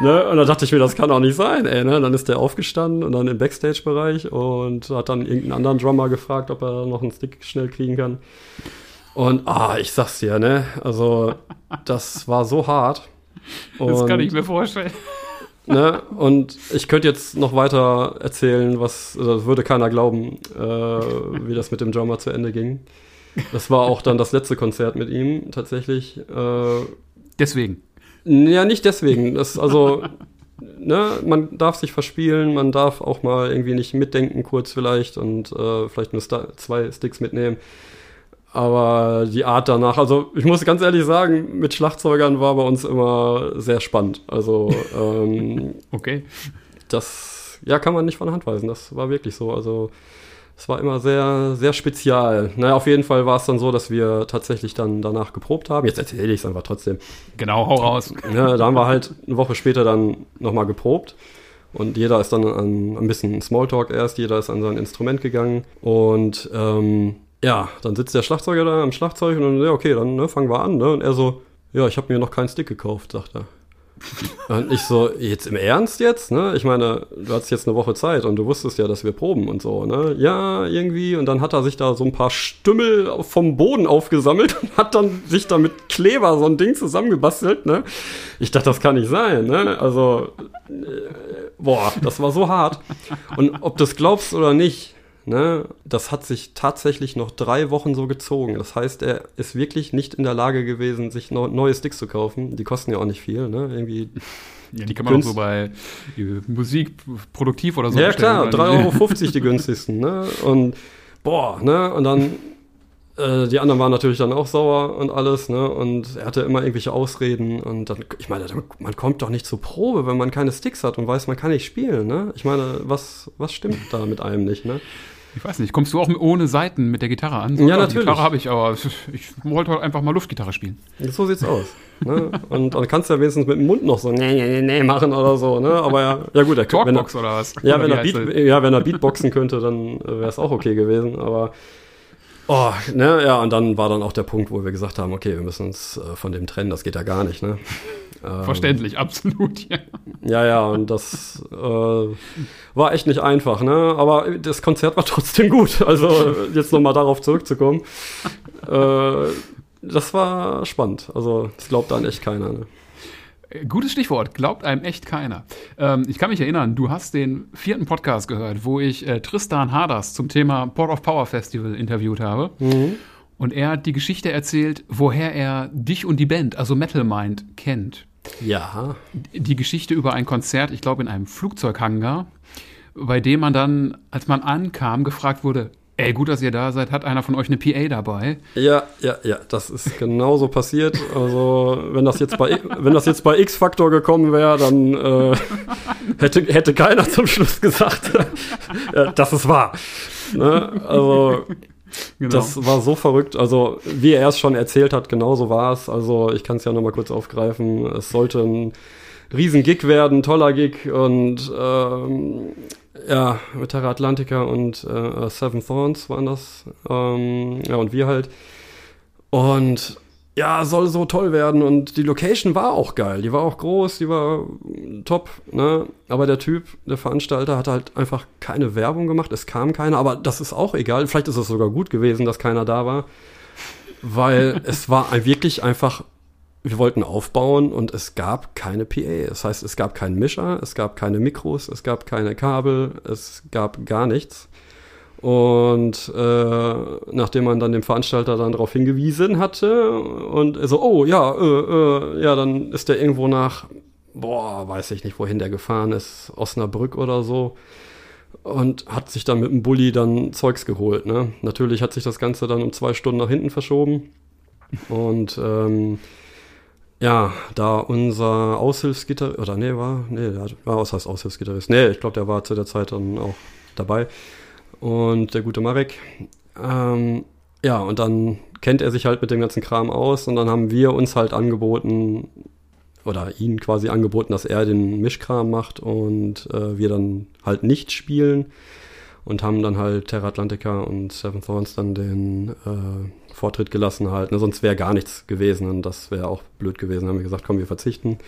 Ne? Und dann dachte ich mir, das kann auch nicht sein, ey. Ne? Dann ist der aufgestanden und dann im Backstage-Bereich und hat dann irgendeinen anderen Drummer gefragt, ob er noch einen Stick schnell kriegen kann. Und ah, ich sag's dir, ne? Also, das war so hart. Und, das kann ich mir vorstellen. Ne? Und ich könnte jetzt noch weiter erzählen, was, also das würde keiner glauben, äh, wie das mit dem Drummer zu Ende ging. Das war auch dann das letzte Konzert mit ihm tatsächlich. Äh, Deswegen. Ja, nicht deswegen. Das, also, ne, man darf sich verspielen, man darf auch mal irgendwie nicht mitdenken, kurz vielleicht, und äh, vielleicht nur zwei Sticks mitnehmen. Aber die Art danach, also ich muss ganz ehrlich sagen, mit Schlagzeugern war bei uns immer sehr spannend. Also, ähm, okay. Das, ja, kann man nicht von Hand weisen. Das war wirklich so. Also, es war immer sehr, sehr spezial. Naja, auf jeden Fall war es dann so, dass wir tatsächlich dann danach geprobt haben. Jetzt erzähle ich es einfach trotzdem. Genau, hau raus. Ja, da haben wir halt eine Woche später dann nochmal geprobt. Und jeder ist dann an ein bisschen Smalltalk erst, jeder ist an sein Instrument gegangen. Und ähm, ja, dann sitzt der Schlagzeuger da am Schlagzeug und dann, ja, okay, dann ne, fangen wir an. Ne? Und er so, ja, ich habe mir noch keinen Stick gekauft, sagt er. Und ich so, jetzt im Ernst jetzt, ne? Ich meine, du hattest jetzt eine Woche Zeit und du wusstest ja, dass wir proben und so, ne? Ja, irgendwie. Und dann hat er sich da so ein paar Stümmel vom Boden aufgesammelt und hat dann sich da mit Kleber so ein Ding zusammengebastelt, ne? Ich dachte, das kann nicht sein, ne? Also, äh, boah, das war so hart. Und ob du es glaubst oder nicht, Ne, das hat sich tatsächlich noch drei Wochen so gezogen. Das heißt, er ist wirklich nicht in der Lage gewesen, sich neue Sticks zu kaufen. Die kosten ja auch nicht viel, ne? Irgendwie. Ja, die kann man auch so bei Musik produktiv oder so Ja, klar, 3,50 Euro die günstigsten, ne? Und boah, ne? Und dann äh, die anderen waren natürlich dann auch sauer und alles, ne? Und er hatte immer irgendwelche Ausreden und dann, ich meine, man kommt doch nicht zur Probe, wenn man keine Sticks hat und weiß, man kann nicht spielen, ne? Ich meine, was, was stimmt da mit einem nicht, ne? Ich weiß nicht, kommst du auch ohne Seiten mit der Gitarre an? So, ja, natürlich. Gitarre habe ich, aber ich wollte halt einfach mal Luftgitarre spielen. So sieht's aus. ne? Und dann kannst du ja wenigstens mit dem Mund noch so nee, nee, nee machen oder so, ne? Aber ja, ja gut, er wenn er, oder was? Ja, wenn er, Beat, ja, wenn er Beatboxen könnte, dann wäre es auch okay gewesen, aber Oh, ne, ja, und dann war dann auch der Punkt, wo wir gesagt haben, okay, wir müssen uns äh, von dem trennen, das geht ja gar nicht, ne? Ähm, Verständlich, absolut, ja. Ja, ja, und das äh, war echt nicht einfach, ne? Aber das Konzert war trotzdem gut. Also jetzt nochmal darauf zurückzukommen. äh, das war spannend. Also das glaubt dann echt keiner, ne? Gutes Stichwort, glaubt einem echt keiner. Ähm, ich kann mich erinnern, du hast den vierten Podcast gehört, wo ich äh, Tristan Harders zum Thema Port of Power Festival interviewt habe. Mhm. Und er hat die Geschichte erzählt, woher er dich und die Band, also Metal Mind, kennt. Ja. Die Geschichte über ein Konzert, ich glaube in einem Flugzeughangar, bei dem man dann, als man ankam, gefragt wurde, Ey, gut, dass ihr da seid. Hat einer von euch eine PA dabei? Ja, ja, ja, das ist genauso passiert. Also, wenn das jetzt bei, wenn das jetzt bei X-Factor gekommen wäre, dann äh, hätte, hätte keiner zum Schluss gesagt, äh, das ist wahr. Ne? Also, Genau. Das war so verrückt. Also, wie er es schon erzählt hat, genauso war es. Also, ich kann es ja nochmal kurz aufgreifen. Es sollte ein riesen Gig werden, toller Gig und ähm, ja, mit Terra Atlantica und äh, Seven Thorns waren das. Ähm, ja, und wir halt. Und ja, soll so toll werden und die Location war auch geil. Die war auch groß, die war top, ne? Aber der Typ, der Veranstalter, hat halt einfach keine Werbung gemacht. Es kam keiner, aber das ist auch egal. Vielleicht ist es sogar gut gewesen, dass keiner da war, weil es war wirklich einfach wir wollten aufbauen und es gab keine PA. Das heißt, es gab keinen Mischer, es gab keine Mikros, es gab keine Kabel, es gab gar nichts. Und äh, nachdem man dann dem Veranstalter dann darauf hingewiesen hatte und so, oh ja, äh, äh, ja, dann ist der irgendwo nach, boah, weiß ich nicht, wohin der gefahren ist, Osnabrück oder so. Und hat sich dann mit dem Bulli dann Zeugs geholt. Ne? Natürlich hat sich das Ganze dann um zwei Stunden nach hinten verschoben. Und ähm, ja, da unser Aushilfsgitarrist, oder nee, war, nee, war, was heißt Aushilfsgitarrist? Nee, ich glaube, der war zu der Zeit dann auch dabei. Und der gute Marek. Ähm, ja, und dann kennt er sich halt mit dem ganzen Kram aus und dann haben wir uns halt angeboten, oder ihn quasi angeboten, dass er den Mischkram macht und äh, wir dann halt nicht spielen und haben dann halt Terra Atlantica und Seven Thorns dann den äh, Vortritt gelassen halt. Ne? Sonst wäre gar nichts gewesen und das wäre auch blöd gewesen. Haben wir gesagt, komm, wir verzichten.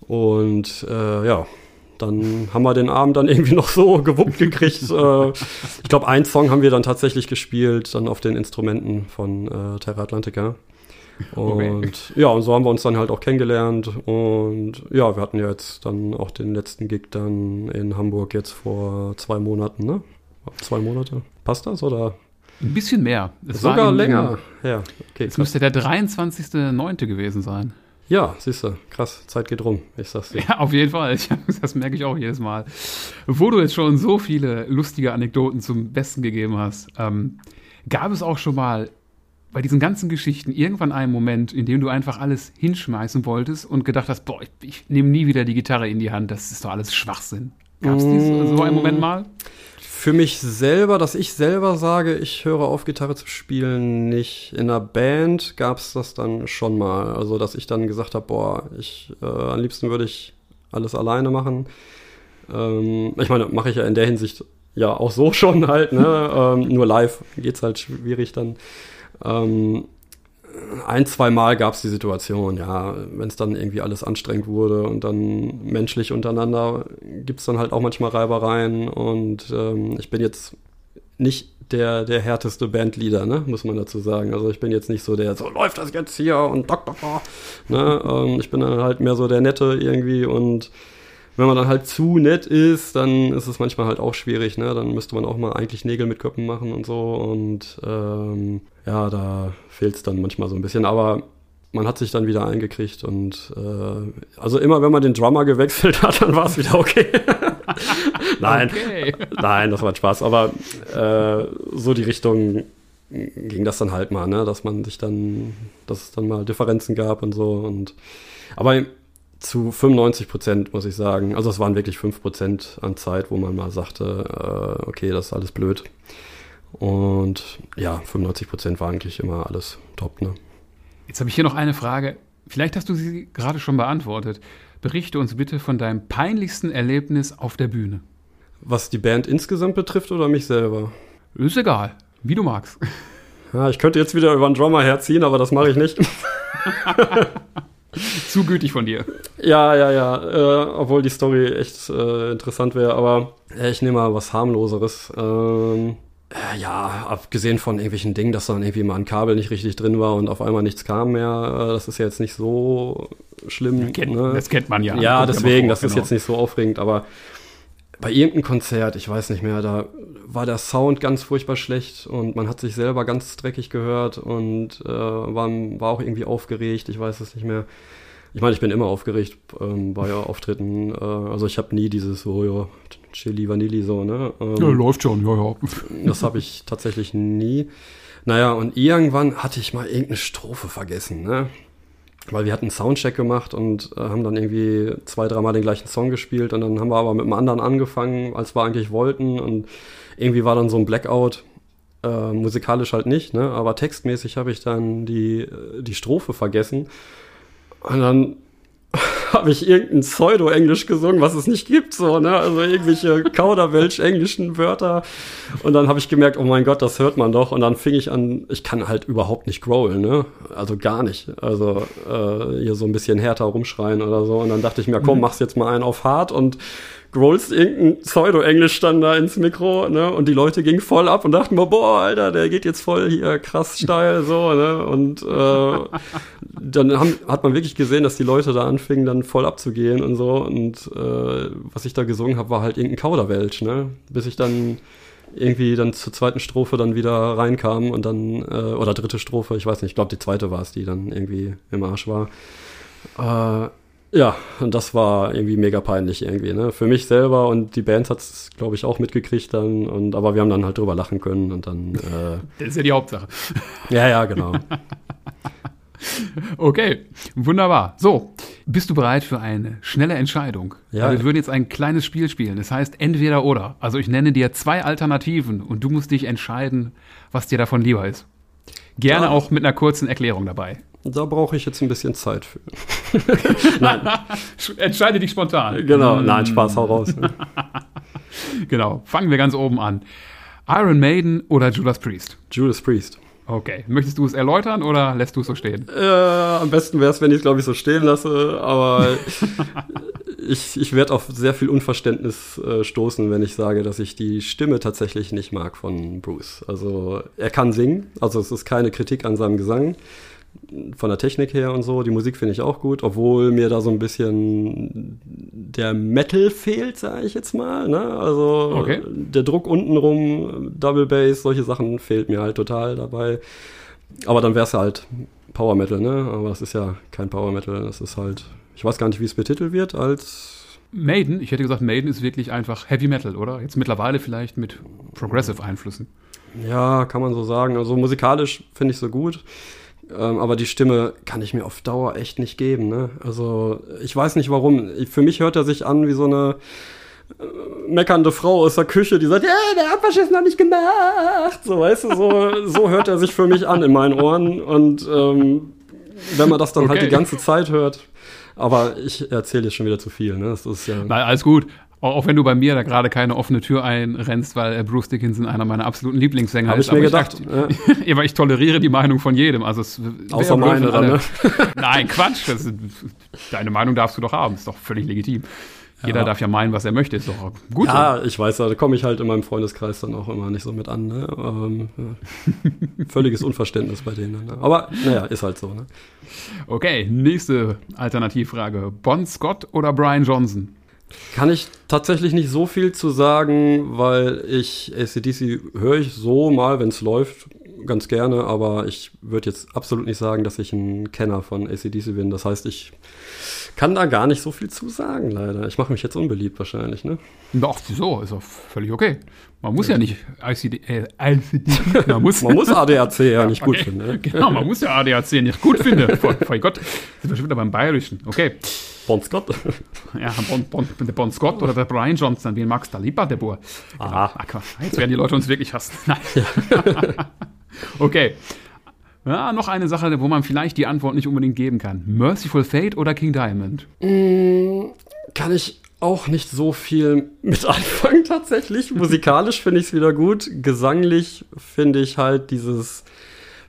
Und äh, ja, dann haben wir den Abend dann irgendwie noch so gewuppt gekriegt. äh, ich glaube, ein Song haben wir dann tatsächlich gespielt, dann auf den Instrumenten von äh, Terra Atlantica. Und okay. ja, und so haben wir uns dann halt auch kennengelernt. Und ja, wir hatten ja jetzt dann auch den letzten Gig dann in Hamburg jetzt vor zwei Monaten, ne? Zwei Monate. Passt das oder? Ein bisschen mehr. Es Sogar länger. Ja, okay. Es müsste der 23.09. gewesen sein. Ja, siehst du, krass, Zeit geht rum, ich sag's dir. Ja, auf jeden Fall. Das merke ich auch jedes Mal. Wo du jetzt schon so viele lustige Anekdoten zum Besten gegeben hast, ähm, gab es auch schon mal bei diesen ganzen Geschichten irgendwann einen Moment, in dem du einfach alles hinschmeißen wolltest und gedacht hast, boah, ich, ich nehme nie wieder die Gitarre in die Hand, das ist doch alles Schwachsinn. Gab es mm. so einen Moment mal? Für mich selber, dass ich selber sage, ich höre auf, Gitarre zu spielen, nicht. In einer Band gab es das dann schon mal. Also, dass ich dann gesagt habe, boah, ich, äh, am liebsten würde ich alles alleine machen. Ähm, ich meine, mache ich ja in der Hinsicht ja auch so schon halt, ne? ähm, nur live geht's halt schwierig dann. Ähm, ein, zwei Mal gab es die Situation, ja, wenn es dann irgendwie alles anstrengend wurde und dann menschlich untereinander gibt es dann halt auch manchmal Reibereien und ähm, ich bin jetzt nicht der, der härteste Bandleader, ne, muss man dazu sagen. Also ich bin jetzt nicht so der, so läuft das jetzt hier und Doktor, ne, ähm, ich bin dann halt mehr so der Nette irgendwie und wenn man dann halt zu nett ist, dann ist es manchmal halt auch schwierig, ne? Dann müsste man auch mal eigentlich Nägel mit Köppen machen und so. Und ähm, ja, da fehlt es dann manchmal so ein bisschen. Aber man hat sich dann wieder eingekriegt und äh, also immer wenn man den Drummer gewechselt hat, dann war es wieder okay. nein, okay. nein, das war Spaß. Aber äh, so die Richtung ging das dann halt mal, ne? dass man sich dann, dass es dann mal Differenzen gab und so. Und aber zu 95 Prozent, muss ich sagen. Also es waren wirklich 5 Prozent an Zeit, wo man mal sagte, äh, okay, das ist alles blöd. Und ja, 95 Prozent war eigentlich immer alles top. Ne? Jetzt habe ich hier noch eine Frage. Vielleicht hast du sie gerade schon beantwortet. Berichte uns bitte von deinem peinlichsten Erlebnis auf der Bühne. Was die Band insgesamt betrifft oder mich selber? Ist egal, wie du magst. Ja, ich könnte jetzt wieder über einen Drummer herziehen, aber das mache ich nicht. Zu gütig von dir. Ja, ja, ja. Äh, obwohl die Story echt äh, interessant wäre, aber äh, ich nehme mal was harmloseres. Ähm, äh, ja, abgesehen von irgendwelchen Dingen, dass dann irgendwie mal ein Kabel nicht richtig drin war und auf einmal nichts kam mehr. Äh, das ist ja jetzt nicht so schlimm. Kennt, ne? Das kennt man ja. Ja, deswegen, das genau. ist jetzt nicht so aufregend, aber bei irgendeinem Konzert, ich weiß nicht mehr, da war der Sound ganz furchtbar schlecht und man hat sich selber ganz dreckig gehört und äh, war, war auch irgendwie aufgeregt, ich weiß es nicht mehr. Ich meine, ich bin immer aufgeregt ähm, bei Auftritten. Äh, also ich habe nie dieses so, ja, Chili Vanilli so, ne? Ähm, ja, läuft schon, ja, ja. das habe ich tatsächlich nie. Naja, und irgendwann hatte ich mal irgendeine Strophe vergessen, ne? Weil wir hatten einen Soundcheck gemacht und äh, haben dann irgendwie zwei, dreimal den gleichen Song gespielt und dann haben wir aber mit einem anderen angefangen, als wir eigentlich wollten und irgendwie war dann so ein Blackout Äh, musikalisch halt nicht, ne? aber textmäßig habe ich dann die, äh, die Strophe vergessen. Und dann habe ich irgendein Pseudo-Englisch gesungen, was es nicht gibt, so, ne? Also irgendwelche Kauderwelsch-englischen Wörter. Und dann habe ich gemerkt, oh mein Gott, das hört man doch. Und dann fing ich an, ich kann halt überhaupt nicht growlen, ne? Also gar nicht. Also äh, hier so ein bisschen härter rumschreien oder so. Und dann dachte ich mir, komm, mhm. mach's jetzt mal einen auf hart und growlst irgendein Pseudo-Englisch dann da ins Mikro, ne? Und die Leute gingen voll ab und dachten mir, boah, Alter, der geht jetzt voll hier krass steil, so, ne? Und äh, dann haben, hat man wirklich gesehen, dass die Leute da anfingen, dann voll abzugehen und so. Und äh, was ich da gesungen habe, war halt irgendein Kauderwelsch, ne? Bis ich dann irgendwie dann zur zweiten Strophe dann wieder reinkam und dann, äh, oder dritte Strophe, ich weiß nicht, ich glaube die zweite war es, die dann irgendwie im Arsch war. Äh, ja, und das war irgendwie mega peinlich irgendwie, ne? Für mich selber und die Band hat es, glaube ich, auch mitgekriegt dann. Und, aber wir haben dann halt drüber lachen können und dann. Äh, das ist ja die Hauptsache. Ja, ja, genau. okay, wunderbar. So, bist du bereit für eine schnelle Entscheidung? Ja. Also wir würden jetzt ein kleines Spiel spielen. Das heißt entweder oder. Also ich nenne dir zwei Alternativen und du musst dich entscheiden, was dir davon lieber ist. Gerne ja. auch mit einer kurzen Erklärung dabei. Da brauche ich jetzt ein bisschen Zeit für. nein. Entscheide dich spontan. Genau, nein, Spaß, hau raus. genau, fangen wir ganz oben an. Iron Maiden oder Judas Priest? Judas Priest. Okay. Möchtest du es erläutern oder lässt du es so stehen? Äh, am besten wäre es, wenn ich es, glaube ich, so stehen lasse, aber ich, ich werde auf sehr viel Unverständnis äh, stoßen, wenn ich sage, dass ich die Stimme tatsächlich nicht mag von Bruce. Also er kann singen, also es ist keine Kritik an seinem Gesang von der Technik her und so. Die Musik finde ich auch gut, obwohl mir da so ein bisschen der Metal fehlt, sage ich jetzt mal. Ne? Also okay. der Druck untenrum, Double Bass, solche Sachen fehlt mir halt total dabei. Aber dann wäre es halt Power Metal, ne? Aber es ist ja kein Power Metal, das ist halt, ich weiß gar nicht, wie es betitelt wird als Maiden, ich hätte gesagt, Maiden ist wirklich einfach Heavy Metal, oder? Jetzt mittlerweile vielleicht mit Progressive Einflüssen. Ja, kann man so sagen. Also musikalisch finde ich so gut. Ähm, aber die Stimme kann ich mir auf Dauer echt nicht geben. Ne? Also ich weiß nicht warum. Für mich hört er sich an wie so eine äh, meckernde Frau aus der Küche, die sagt, ja, der Abwasch ist noch nicht gemacht. So, weißt du, so, so hört er sich für mich an in meinen Ohren. Und ähm, wenn man das dann okay. halt die ganze Zeit hört, aber ich erzähle jetzt schon wieder zu viel. Ne? Das ist ja Nein, alles gut. Auch wenn du bei mir da gerade keine offene Tür einrennst, weil äh, Bruce Dickinson einer meiner absoluten Lieblingssänger Hab ist. Habe ich mir gedacht. Ich, ja. ich toleriere die Meinung von jedem. Also es Außer meine dann, ne? Nein, Quatsch. Das, deine Meinung darfst du doch haben. Ist doch völlig legitim. Jeder ja. darf ja meinen, was er möchte, ist doch gut. Ja, so. ich weiß, da komme ich halt in meinem Freundeskreis dann auch immer nicht so mit an. Ne? Ähm, ja. Völliges Unverständnis bei denen. Ne? Aber naja, ist halt so. Ne? Okay, nächste Alternativfrage. Bon Scott oder Brian Johnson? Kann ich tatsächlich nicht so viel zu sagen, weil ich ACDC höre ich so mal, wenn es läuft, ganz gerne, aber ich würde jetzt absolut nicht sagen, dass ich ein Kenner von ACDC bin. Das heißt, ich kann da gar nicht so viel zu sagen, leider. Ich mache mich jetzt unbeliebt wahrscheinlich, ne? Doch, wieso? Ist doch völlig okay. Man muss ja, ja nicht ICD, äh, ICD, man muss, man muss ADAC ja nicht gut okay. finden. Ne? Genau, man muss ja ADAC nicht gut finden. Vor, vor Gott, sind wir schon wieder beim Bayerischen. Okay. Bon Scott. Ja, bon, bon, der Bon Scott oder der Brian Johnson, wen magst du lieber, der Boer? Ah. Jetzt werden die Leute uns wirklich hassen. Nein. Ja. okay. Ja, noch eine Sache, wo man vielleicht die Antwort nicht unbedingt geben kann. Merciful Fate oder King Diamond? Mm, kann ich auch nicht so viel mit anfangen tatsächlich. Musikalisch finde ich es wieder gut. Gesanglich finde ich halt dieses.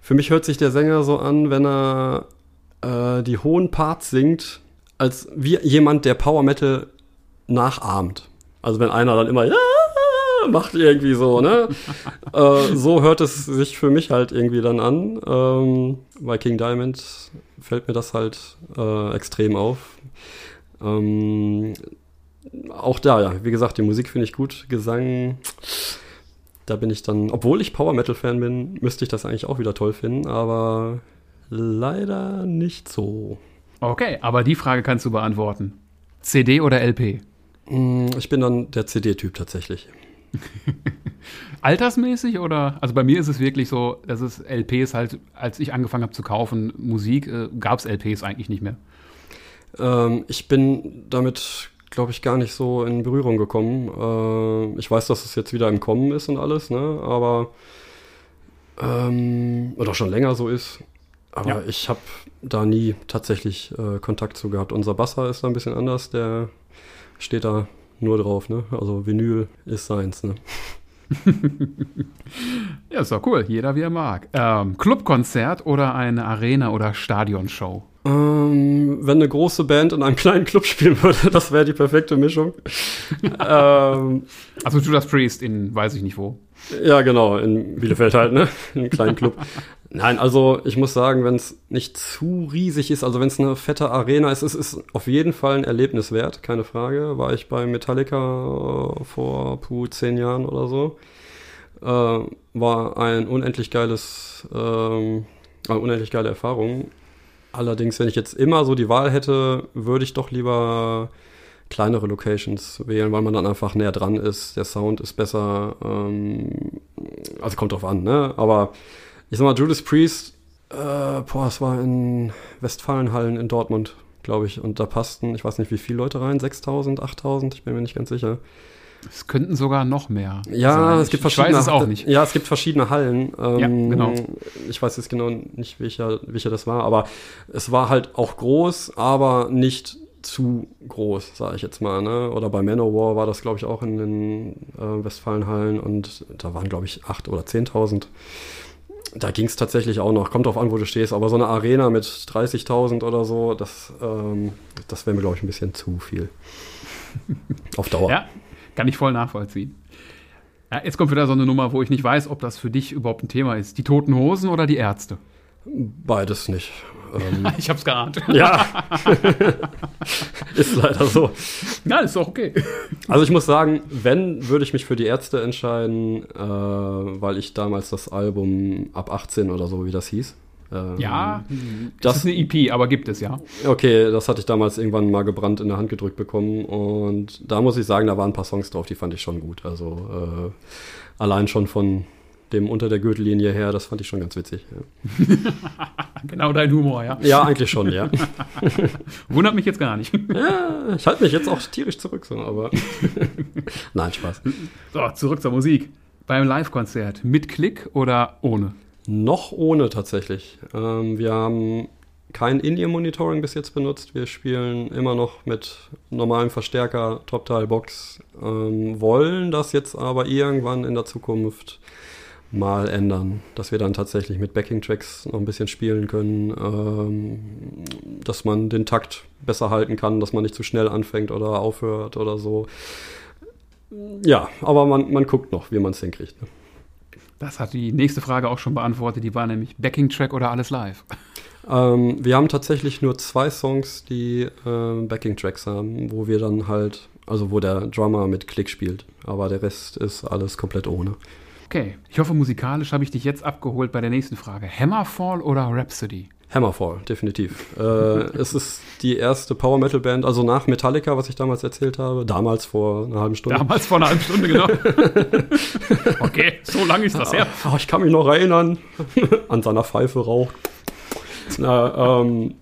Für mich hört sich der Sänger so an, wenn er äh, die hohen Parts singt, als wie jemand, der Power Metal nachahmt. Also wenn einer dann immer ja, macht irgendwie so, ne? äh, so hört es sich für mich halt irgendwie dann an. Ähm, bei King Diamond fällt mir das halt äh, extrem auf. Ähm, auch da, ja, wie gesagt, die Musik finde ich gut. Gesang, da bin ich dann, obwohl ich Power Metal Fan bin, müsste ich das eigentlich auch wieder toll finden, aber leider nicht so. Okay, aber die Frage kannst du beantworten. CD oder LP? Mm, ich bin dann der CD-Typ tatsächlich. Altersmäßig oder? Also bei mir ist es wirklich so, dass es LPs halt, als ich angefangen habe zu kaufen, Musik, äh, gab es LPs eigentlich nicht mehr. Ähm, ich bin damit, glaube ich, gar nicht so in Berührung gekommen. Äh, ich weiß, dass es jetzt wieder im Kommen ist und alles, ne? aber Ähm, auch schon länger so ist. Aber Ja. ich habe da nie tatsächlich äh, Kontakt zu gehabt. Unser Basser ist da ein bisschen anders, der steht da nur drauf, ne? Also Vinyl ist seins, ne? Ja, ist doch cool. Jeder wie er mag. Ähm, Clubkonzert oder eine Arena- oder Stadionshow? Ähm, wenn eine große Band in einem kleinen Club spielen würde, das wäre die perfekte Mischung. ähm, Also Judas Priest in weiß ich nicht wo. ja, genau, in Bielefeld halt, ne? In einem kleinen Club. Nein, also ich muss sagen, wenn es nicht zu riesig ist, also wenn es eine fette Arena ist, es ist auf jeden Fall ein Erlebnis wert, keine Frage. War ich bei Metallica äh, vor puh, zehn Jahren oder so. Äh, war ein unendlich geiles, ähm, eine unendlich geile Erfahrung. Allerdings, wenn ich jetzt immer so die Wahl hätte, würde ich doch lieber kleinere Locations wählen, weil man dann einfach näher dran ist. Der Sound ist besser. Ähm, also kommt drauf an, ne? Aber ich sag mal, Judas Priest, äh, boah, es war in Westfalenhallen in Dortmund, glaube ich. Und da passten, ich weiß nicht, wie viele Leute rein, 6000, 8000, ich bin mir nicht ganz sicher. Es könnten sogar noch mehr. Ja, sein. es gibt ich, ich verschiedene. weiß es auch nicht. Ja, es gibt verschiedene Hallen. Ähm, Ja, genau. Ich weiß jetzt genau nicht, welcher, welcher das war, aber es war halt auch groß, aber nicht zu groß, sage ich jetzt mal. Ne? Oder bei Manowar war das, glaube ich, auch in den äh, Westfalenhallen und da waren, glaube ich, 8.000 oder 10.000. Da ging es tatsächlich auch noch. Kommt drauf an, wo du stehst. Aber so eine Arena mit 30.000 oder so, das, ähm, das wäre mir, glaube ich, ein bisschen zu viel. Auf Dauer. Ja, kann ich voll nachvollziehen. Ja, jetzt kommt wieder so eine Nummer, wo ich nicht weiß, ob das für dich überhaupt ein Thema ist. Die Toten Hosen oder die Ärzte? Beides nicht. Ähm, Ich hab's geahnt. Ja, ist leider so. Ja, ist doch okay. Also ich muss sagen, wenn, würde ich mich für die Ärzte entscheiden, äh, weil ich damals das Album ab 18 oder so, wie das hieß. ähm, Ja, das- das ist eine EP, aber gibt es ja. Okay, das hatte ich damals irgendwann mal gebrannt in der Hand gedrückt bekommen und da muss ich sagen, da waren ein paar Songs drauf, die fand ich schon gut. Also äh, allein schon von dem unter der Gürtellinie her, das fand ich schon ganz witzig. Ja, Genau dein Humor, ja. ja eigentlich schon, ja. Wundert mich jetzt gar nicht. ja ich halte mich jetzt auch tierisch zurück, so, aber nein, Spaß. So, zurück zur Musik. Beim Live-Konzert mit Klick oder ohne? Noch ohne tatsächlich. Ähm, wir haben kein In-Ear-Monitoring bis jetzt benutzt. Wir spielen immer noch mit normalem Verstärker, Top-Teil-Box. Ähm, wollen das jetzt aber irgendwann in der Zukunft mal ändern, dass wir dann tatsächlich mit Backing-Tracks noch ein bisschen spielen können, ähm, dass man den Takt besser halten kann, dass man nicht zu schnell anfängt oder aufhört oder so. Ja, aber man, man guckt noch, wie man es hinkriegt. Ne? Das hat die nächste Frage auch schon beantwortet. Die war nämlich Backing-Track oder alles live? Ähm, wir haben tatsächlich nur zwei Songs, die ähm, Backing-Tracks haben, wo wir dann halt, also wo der Drummer mit Klick spielt. Aber der Rest ist alles komplett ohne. Okay, ich hoffe, musikalisch habe ich dich jetzt abgeholt bei der nächsten Frage. Hammerfall oder Rhapsody? Hammerfall, definitiv. äh, es ist die erste Power Metal Band, also nach Metallica, was ich damals erzählt habe, damals vor einer halben Stunde. Damals vor einer halben Stunde, genau. okay, so lange ist das her. Ah, ich kann mich noch erinnern, an seiner Pfeife raucht. Na, ähm,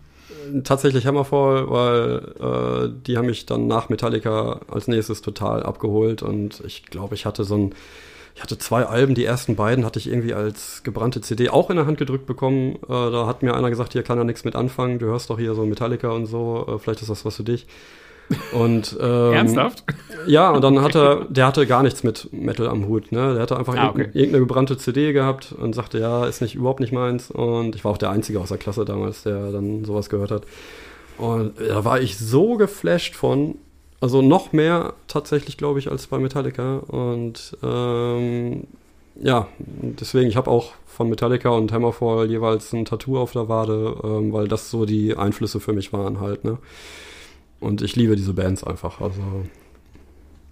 tatsächlich Hammerfall, weil äh, die haben mich dann nach Metallica als nächstes total abgeholt und ich glaube, ich hatte so ein, ich hatte zwei Alben, die ersten beiden hatte ich irgendwie als gebrannte CD auch in der Hand gedrückt bekommen. Äh, da hat mir einer gesagt, hier kann er nichts mit anfangen, du hörst doch hier so Metallica und so, äh, vielleicht ist das was für dich. Und, ähm, Ernsthaft? ja, und dann hat er, der hatte gar nichts mit Metal am Hut, ne? Der hatte einfach Ah, irgendeine- okay. irgendeine gebrannte CD gehabt und sagte, ja, ist nicht überhaupt nicht meins. Und ich war auch der Einzige aus der Klasse damals, der dann sowas gehört hat. Und da war ich so geflasht von, also noch mehr tatsächlich, glaube ich, als bei Metallica. Und ähm, ja, deswegen, ich habe auch von Metallica und Hammerfall jeweils ein Tattoo auf der Wade, ähm, weil das so die Einflüsse für mich waren halt, ne? Und ich liebe diese Bands einfach. Also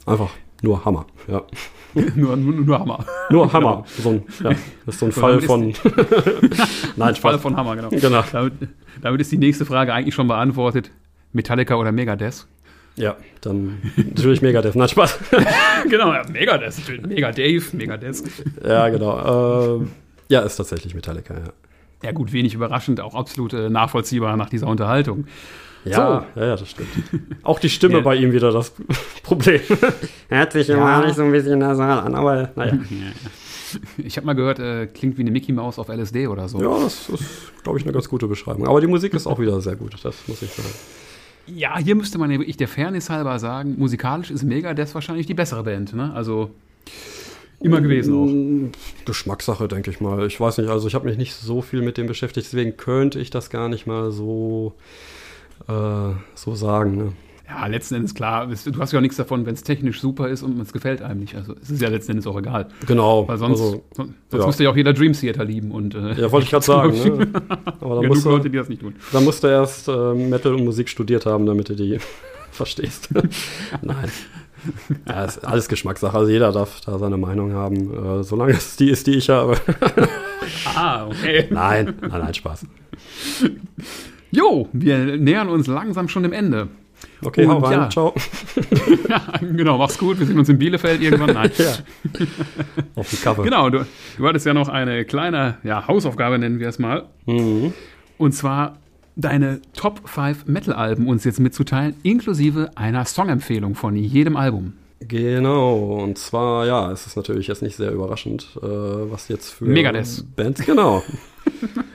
einfach nur Hammer. Ja. nur, nur, nur Hammer. Nur Hammer. So ein, ja, das ist so ein Fall von. Nein, Fall Spaß. von Hammer, genau. Genau. Damit, damit ist die nächste Frage eigentlich schon beantwortet. Metallica oder Megadeth? Ja, dann natürlich Megadeth. Nein, Spaß. genau, ja, Megadeth. Mega Dave, Megadeth. ja, genau. Ähm, ja, ist tatsächlich Metallica, ja. Ja gut, wenig überraschend, auch absolut äh, nachvollziehbar nach dieser Unterhaltung. Ja, ja, ja, das stimmt. Auch die Stimme Ja. bei ihm wieder das Problem. Hört sich immer Ja. nicht so ein bisschen nasal an, aber naja. Ich habe mal gehört, äh, klingt wie eine Mickey Maus auf LSD oder so. Ja, das ist, glaube ich, eine ganz gute Beschreibung. Aber die Musik ist auch wieder sehr gut, das muss ich sagen. Ja, hier müsste man ja wirklich der Fairness halber sagen, musikalisch ist Megadeth wahrscheinlich die bessere Band, ne? Also immer gewesen auch. Mm, Geschmackssache, denke ich mal. Ich weiß nicht, also ich habe mich nicht so viel mit dem beschäftigt, deswegen könnte ich das gar nicht mal so, äh, so sagen. Ne? Ja, letzten Endes klar, du hast ja auch nichts davon, wenn es technisch super ist und es gefällt einem nicht. Also es ist ja letzten Endes auch egal. Genau. Weil sonst, also, son- sonst ja. müsste ja auch jeder Dream Theater lieben und äh, ja, wollte ich gerade sagen. Ne? Aber da genug musst, Leute, du, die das nicht tun. da musst du erst äh, Metal und Musik studiert haben, damit du die verstehst. Nein. Ja, ist alles Geschmackssache. Also jeder darf da seine Meinung haben, äh, solange es die ist, die ich habe. Ah, okay. nein, nein, nein, Spaß. Jo, wir nähern uns langsam schon dem Ende. Okay, hau Und rein. ja. Ciao. ja, genau, mach's gut. Wir sehen uns in Bielefeld irgendwann. Nein. Ja. Auf die Kappe. Genau, du, du hattest ja noch eine kleine ja, Hausaufgabe, nennen wir es mal. Mhm. Und zwar deine Top 5 Metal-Alben uns jetzt mitzuteilen, inklusive einer Songempfehlung von jedem Album. Genau, und zwar, ja, es ist natürlich jetzt nicht sehr überraschend, äh, was jetzt für Megadeth. Bands, genau.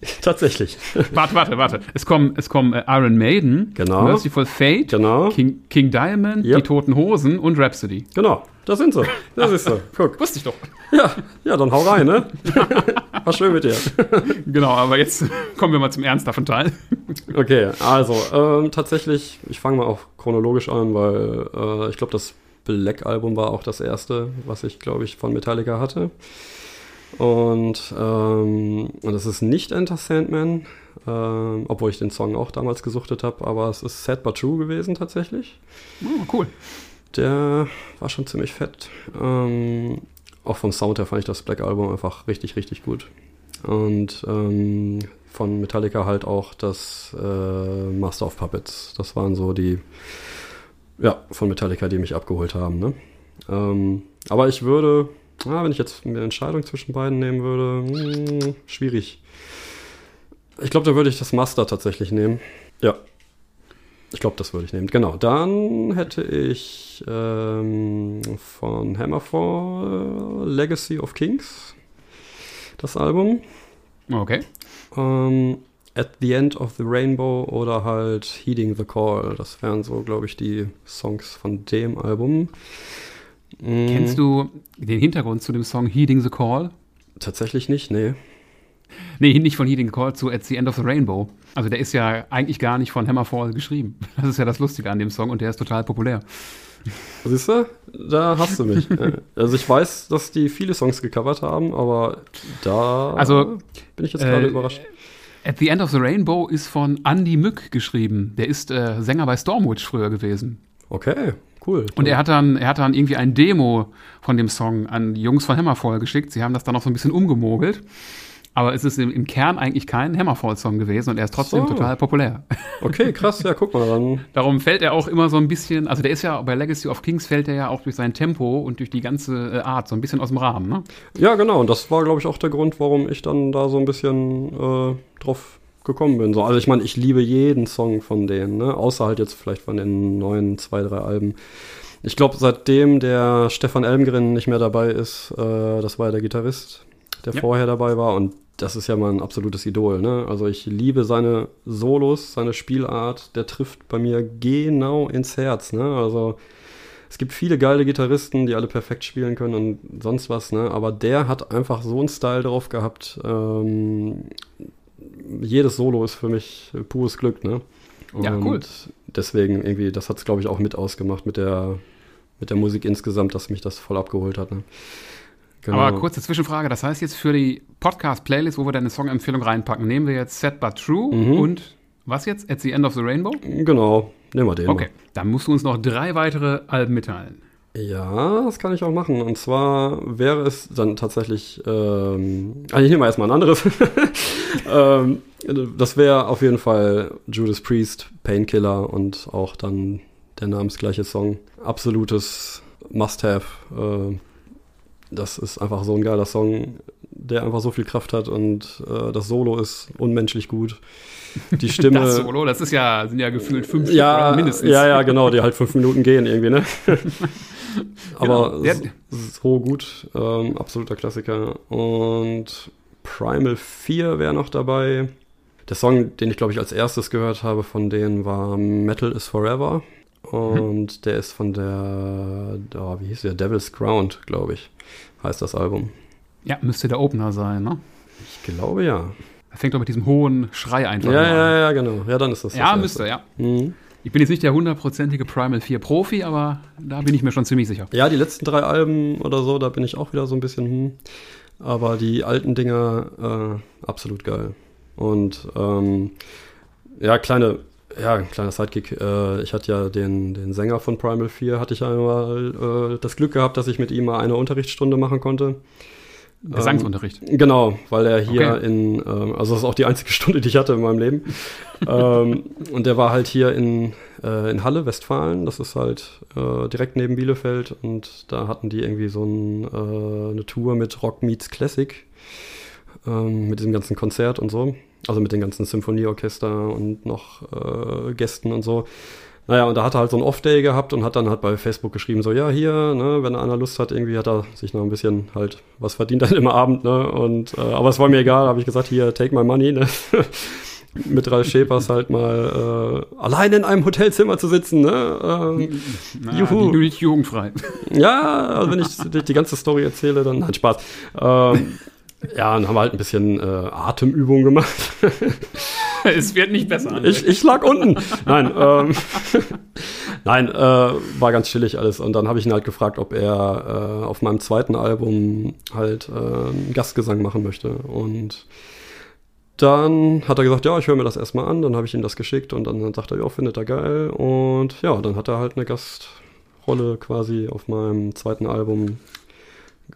Tatsächlich. Warte, warte, warte. Es kommen, es kommen äh, Iron Maiden, Genau. Merciful Fate, Genau. King, King Diamond, Yep. Die Toten Hosen und Rhapsody. Genau, da sind sie. Das ist so. Guck. Wusste ich doch. Ja, ja, dann hau rein, ne? War schön mit dir. Genau, aber jetzt kommen wir mal zum ernsthaften Teil. Okay, also, ähm, tatsächlich, ich fange mal auch chronologisch an, weil äh, ich glaube, das Black Album war auch das erste, was ich, glaube ich, von Metallica hatte. Und, ähm, und das ist nicht Enter Sandman, ähm, obwohl ich den Song auch damals gesuchtet habe, aber es ist Sad But True gewesen tatsächlich. Oh, cool. Der war schon ziemlich fett. Ähm, auch vom Sound her fand ich das Black Album einfach richtig, richtig gut. Und ähm, von Metallica halt auch das äh, Master of Puppets. Das waren so die, ja, von Metallica, die mich abgeholt haben. Ne? Ähm, aber ich würde, ah, wenn ich jetzt eine Entscheidung zwischen beiden nehmen würde, hm, schwierig. Ich glaube, da würde ich das Master tatsächlich nehmen. Ja. Ich glaube, das würde ich nehmen. Genau. Dann hätte ich ähm, von Hammerfall Legacy of Kings das Album. Okay. Ähm, At the End of the Rainbow oder halt Heeding the Call. Das wären so, glaube ich, die Songs von dem Album. Mm, Kennst du den Hintergrund zu dem Song Heeding the Call? Tatsächlich nicht, nee. Nee, nicht von Heeding the Call zu At the End of the Rainbow. Also der ist ja eigentlich gar nicht von Hammerfall geschrieben. Das ist ja das Lustige an dem Song und der ist total populär. Siehst du? Da hast du mich. Also ich weiß, dass die viele Songs gecovert haben, aber da Also, bin ich jetzt gerade äh, überrascht. At the End of the Rainbow ist von Andy Mück geschrieben. Der ist äh, Sänger bei Stormwitch früher gewesen. Okay, cool. Und er hat dann, er hat dann irgendwie ein Demo von dem Song an die Jungs von Hammerfall geschickt. Sie haben das dann noch so ein bisschen umgemogelt. Aber es ist im, im Kern eigentlich kein Hammerfall-Song gewesen und er ist trotzdem So. total populär. Okay, krass, ja, guck mal, dann. Darum fällt er auch immer so ein bisschen, also der ist ja bei Legacy of Kings fällt er ja auch durch sein Tempo und durch die ganze äh, Art so ein bisschen aus dem Rahmen, ne? Ja, genau, und das war, glaube ich, auch der Grund, warum ich dann da so ein bisschen äh, drauf gekommen bin. So, also ich meine, ich liebe jeden Song von denen, ne? Außer halt jetzt vielleicht von den neuen zwei, drei Alben. Ich glaube, seitdem der Stefan Elmgren nicht mehr dabei ist, äh, das war ja der Gitarrist, der Ja. vorher dabei war und das ist ja mein absolutes Idol, ne? Also ich liebe seine Solos, seine Spielart, der trifft bei mir genau ins Herz, ne? Also es gibt viele geile Gitarristen, die alle perfekt spielen können und sonst was, ne? Aber der hat einfach so einen Style drauf gehabt. Ähm, jedes Solo ist für mich pures Glück, ne? Ja, Und cool. Deswegen irgendwie, das hat es, glaube ich, auch mit ausgemacht mit der, mit der Musik insgesamt, dass mich das voll abgeholt hat. Ne? Genau. Aber kurze Zwischenfrage, das heißt jetzt für die Podcast-Playlist, wo wir deine Songempfehlung reinpacken, nehmen wir jetzt Set But True Mhm. und was jetzt? At the End of the Rainbow? Genau, nehmen wir den. Okay, dann musst du uns noch drei weitere Alben mitteilen. Ja, das kann ich auch machen. Und zwar wäre es dann tatsächlich, ähm, also ich nehme mal erstmal ein anderes. ähm, das wäre auf jeden Fall Judas Priest, Painkiller und auch dann der namensgleiche Song. Absolutes Must-Have. Äh, das ist einfach so ein geiler Song, der einfach so viel Kraft hat und äh, das Solo ist unmenschlich gut. Die Stimme. Das Solo, das ist ja, sind ja gefühlt fünf ja, oder mindestens. ja, ja, genau, die halt fünf Minuten gehen irgendwie, ne? Aber Genau. so gut, ähm, absoluter Klassiker. Und Primal 4 wäre noch dabei. Der Song, den ich glaube ich als erstes gehört habe von denen war Metal is Forever. Und der ist von der, da, wie hieß der? Devil's Ground, glaube ich, heißt das Album. Ja, müsste der Opener sein, ne? Ich glaube ja. Er fängt doch mit diesem hohen Schrei einfach Ja, an. ja, ja, genau. Ja, dann ist das das Ja, erste. müsste, ja. Mhm. Ich bin jetzt nicht der hundertprozentige Primal 4 Profi, aber da bin ich mir schon ziemlich sicher. Ja, die letzten drei Alben oder so, da bin ich auch wieder so ein bisschen, hm. Aber die alten Dinger, äh, absolut geil. Und ähm, ja, kleine, ja, ein kleiner Sidekick. Äh, ich hatte ja den, den Sänger von Primal 4, hatte ich einmal äh, das Glück gehabt, dass ich mit ihm mal eine Unterrichtsstunde machen konnte. Gesangsunterricht. Genau, weil er hier Okay. in, ähm, also das ist auch die einzige Stunde, die ich hatte in meinem Leben. ähm, und der war halt hier in, äh, in Halle, Westfalen. Das ist halt äh, direkt neben Bielefeld. Und da hatten die irgendwie so ein, äh, eine Tour mit Rock Meets Classic. Ähm, mit diesem ganzen Konzert und so. Also mit den ganzen Symphonieorchester und noch äh, Gästen und so. Naja, und da hat er halt so einen Off-Day gehabt und hat dann halt bei Facebook geschrieben, so, ja, hier, ne, wenn einer Lust hat, irgendwie hat er sich noch ein bisschen halt was verdient dann immer Abend, ne, und, äh, aber es war mir egal, habe ich gesagt, hier, take my money, ne, mit Ralf Schepers halt mal äh, allein in einem Hotelzimmer zu sitzen, ne, ähm, Na, Juhu. Die, du nicht jugendfrei. ja, also wenn ich die, die ganze Story erzähle, dann hat Spaß. Ähm, ja, dann haben wir halt ein bisschen äh, Atemübungen gemacht. es wird nicht besser. Ich, ich lag unten. Nein, ähm, nein, äh, war ganz chillig alles. Und dann habe ich ihn halt gefragt, ob er äh, auf meinem zweiten Album halt äh, einen Gastgesang machen möchte. Und dann hat er gesagt, ja, ich höre mir das erstmal an. Dann habe ich ihm das geschickt und dann sagt er, ja, findet er geil. Und ja, dann hat er halt eine Gastrolle quasi auf meinem zweiten Album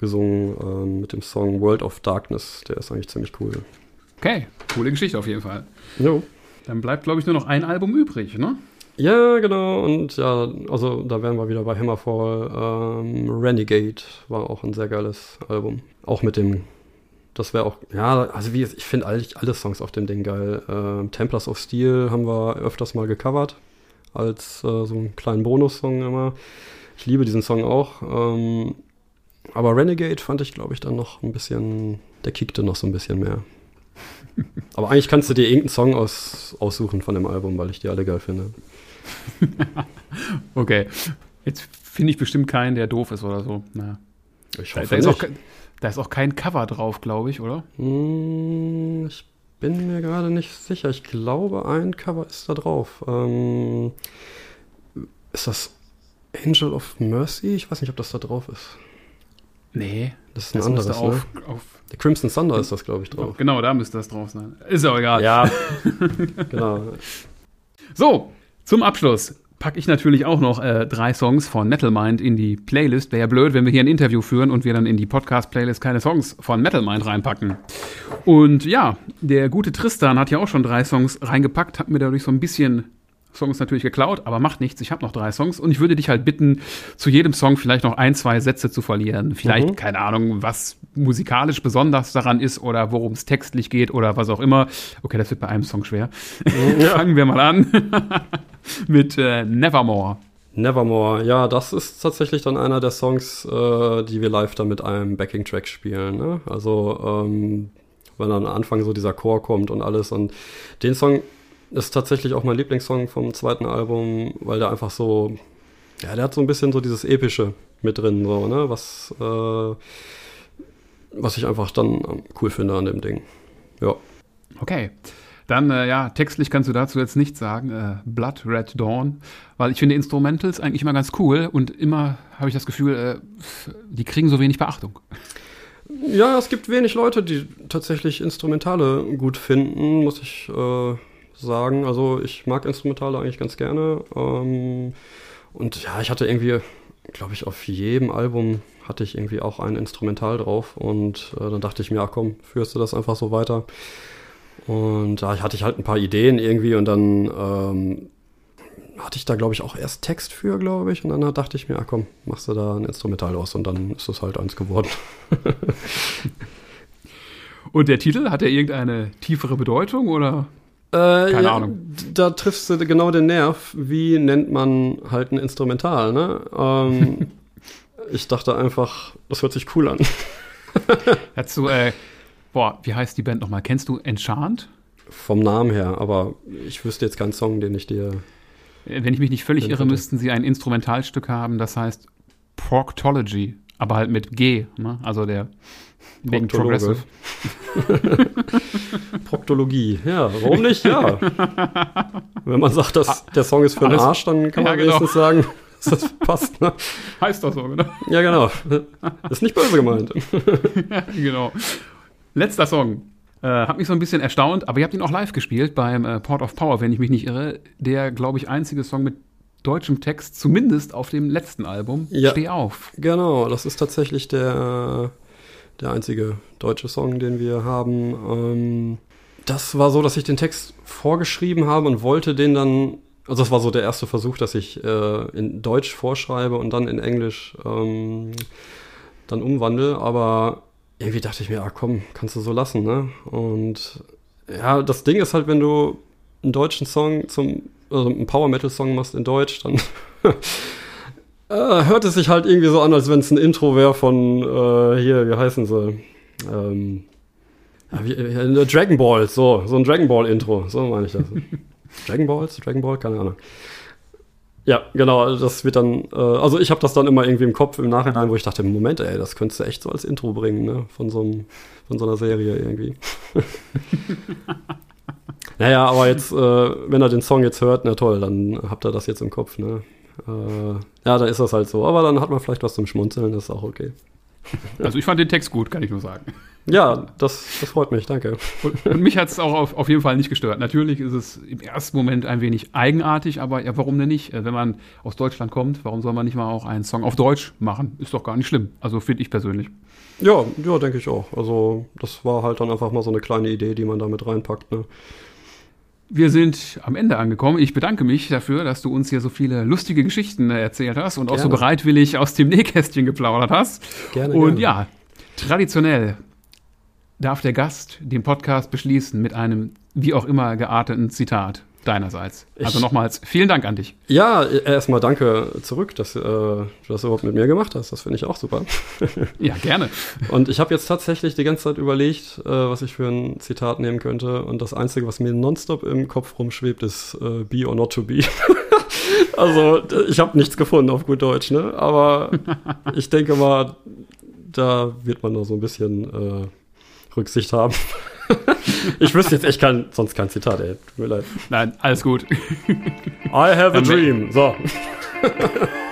gesungen ähm, mit dem Song World of Darkness. Der ist eigentlich ziemlich cool. Okay, coole Geschichte auf jeden Fall. Jo. Dann bleibt, glaube ich, nur noch ein Album übrig, ne? Ja, genau. Und ja, also da wären wir wieder bei Hammerfall. Ähm, Renegade war auch ein sehr geiles Album. Auch mit dem, das wäre auch, ja, also wie, ich finde eigentlich alle Songs auf dem Ding geil. Ähm, Templars of Steel haben wir öfters mal gecovert. Als äh, so einen kleinen Bonussong immer. Ich liebe diesen Song auch. Ähm, aber Renegade fand ich, glaube ich, dann noch ein bisschen, der kickte noch so ein bisschen mehr. Aber eigentlich kannst du dir irgendeinen Song aus, aussuchen von dem Album, weil ich die alle geil finde. Okay. Jetzt finde ich bestimmt keinen, der doof ist oder so. Na. Ich Da, hoffe da, ist auch, nicht. ke- da ist auch kein Cover drauf, glaube ich, oder? Hm, ich bin mir gerade nicht sicher. Ich glaube, ein Cover ist da drauf. Ähm, ist das Angel of Mercy? Ich weiß nicht, ob das da drauf ist. Nee. Das ist ein Das anderes. müsste Ne? auf, auf Der Crimson Thunder ist das, glaube ich, drauf. Genau, da müsste das drauf sein. Ist ja auch egal. Ja, genau. So, zum Abschluss packe ich natürlich auch noch äh, drei Songs von Metal Mind in die Playlist. Wäre ja blöd, wenn wir hier ein Interview führen und wir dann in die Podcast-Playlist keine Songs von Metal Mind reinpacken. Und ja, der gute Tristan hat ja auch schon drei Songs reingepackt, hat mir dadurch so ein bisschen Songs natürlich geklaut, aber macht nichts. Ich habe noch drei Songs und ich würde dich halt bitten, zu jedem Song vielleicht noch ein, zwei Sätze zu verlieren. Vielleicht, Mhm. keine Ahnung, was musikalisch besonders daran ist oder worum es textlich geht oder was auch immer. Okay, das wird bei einem Song schwer. Fangen wir mal an mit äh, Nevermore. Nevermore, ja, das ist tatsächlich dann einer der Songs, äh, die wir live dann mit einem Backing-Track spielen. Ne? Also, ähm, wenn dann am Anfang so dieser Chor kommt und alles. Und den Song ist tatsächlich auch mein Lieblingssong vom zweiten Album, weil der einfach so, ja, der hat so ein bisschen so dieses Epische mit drin, so, ne? Was, äh, was ich einfach dann cool finde an dem Ding. Ja. Okay. Dann, äh, ja, textlich kannst du dazu jetzt nichts sagen. Äh, Blood Red Dawn. Weil ich finde Instrumentals eigentlich immer ganz cool und immer habe ich das Gefühl, äh, die kriegen so wenig Beachtung. Ja, es gibt wenig Leute, die tatsächlich Instrumentale gut finden, muss ich äh, sagen. Also ich mag Instrumentale eigentlich ganz gerne. Ähm, und ja, ich hatte irgendwie, glaube ich, auf jedem Album hatte ich irgendwie auch ein Instrumental drauf. Und äh, dann dachte ich mir, ach komm, führst du das einfach so weiter. Und da hatte ich halt ein paar Ideen irgendwie und dann ähm, hatte ich da, glaube ich, auch erst Text für, glaube ich. Und dann dachte ich mir, ach komm, machst du da ein Instrumental aus und dann ist es halt eins geworden. Und der Titel, hat er irgendeine tiefere Bedeutung oder? Äh, Keine ja, Ahnung. Da triffst du genau den Nerv. Wie nennt man halt ein Instrumental, ne? Ähm, Ich dachte einfach, das hört sich cool an. Dazu, äh, boah, wie heißt die Band nochmal? Kennst du Enchant? Vom Namen her, aber ich wüsste jetzt keinen Song, den ich dir. Äh, Wenn ich mich nicht völlig irre, hätte. müssten sie ein Instrumentalstück haben, das heißt Proctology, aber halt mit G, ne? also der Proktologe. Proktologie, ja, warum nicht? Ja. Wenn man sagt, dass der Song ist für den Arsch, dann kann man Ja, genau. wenigstens sagen, dass das passt. Ne? Heißt doch so, genau. Ja, genau. Ist nicht böse gemeint. genau. Letzter Song. Äh, hat mich so ein bisschen erstaunt, aber ihr habt ihn auch live gespielt beim äh, Port of Power, wenn ich mich nicht irre. Der, glaube ich, einzige Song mit deutschem Text, zumindest auf dem letzten Album. Ja. Steh auf. Genau, das ist tatsächlich der, der einzige deutsche Song, den wir haben. Ähm, das war so, dass ich den Text vorgeschrieben habe und wollte den dann, also das war so der erste Versuch, dass ich äh, in Deutsch vorschreibe und dann in Englisch ähm, dann umwandle, aber irgendwie dachte ich mir, ah komm, kannst du so lassen, ne? Und ja, das Ding ist halt, wenn du einen deutschen Song zum, also einen Power Metal Song machst in Deutsch, dann äh, hört es sich halt irgendwie so an, als wenn es ein Intro wäre von äh, hier, wie heißen sie? Ähm, wie, äh, Dragon Ball, so, so ein Dragon Ball Intro, so meine ich das. Dragon Balls, Dragon Ball, keine Ahnung. Ja, genau, das wird dann, äh, also ich habe das dann immer irgendwie im Kopf im Nachhinein, wo ich dachte, Moment, ey, das könntest du echt so als Intro bringen, ne, von so, einem, von so einer Serie irgendwie. naja, aber jetzt, äh, wenn er den Song jetzt hört, na toll, dann habt ihr das jetzt im Kopf, ne. Äh, ja, da ist das halt so, aber dann hat man vielleicht was zum Schmunzeln, das ist auch okay. Also ich fand den Text gut, kann ich nur sagen. Ja, das, das freut mich, danke. Und, und mich hat es auch auf, auf jeden Fall nicht gestört. Natürlich ist es im ersten Moment ein wenig eigenartig, aber ja, warum denn nicht? Äh, Wenn man aus Deutschland kommt, warum soll man nicht mal auch einen Song auf Deutsch machen? Ist doch gar nicht schlimm. Also finde ich persönlich. Ja, ja, denke ich auch. Also, das war halt dann einfach mal so eine kleine Idee, die man da mit reinpackt, ne. Wir sind am Ende angekommen. Ich bedanke mich dafür, dass du uns hier so viele lustige Geschichten äh, erzählt hast und auch so Gerne. bereitwillig aus dem Nähkästchen geplaudert hast. Gerne, Und gerne. ja, traditionell darf der Gast den Podcast beschließen mit einem wie auch immer gearteten Zitat deinerseits. Also Ich- nochmals vielen Dank an dich. Ja, erstmal danke zurück, dass äh, du das überhaupt mit mir gemacht hast. Das finde ich auch super. Ja, gerne. Und ich habe jetzt tatsächlich die ganze Zeit überlegt, äh, was ich für ein Zitat nehmen könnte. Und das Einzige, was mir nonstop im Kopf rumschwebt, ist äh, be or not to be. also, ich habe nichts gefunden auf gut Deutsch, ne? Aber ich denke mal, da wird man noch so ein bisschen äh, Rücksicht haben. ich wüsste jetzt echt kein, sonst kein Zitat, ey. Tut mir leid. Nein, alles gut. I have a dream. So.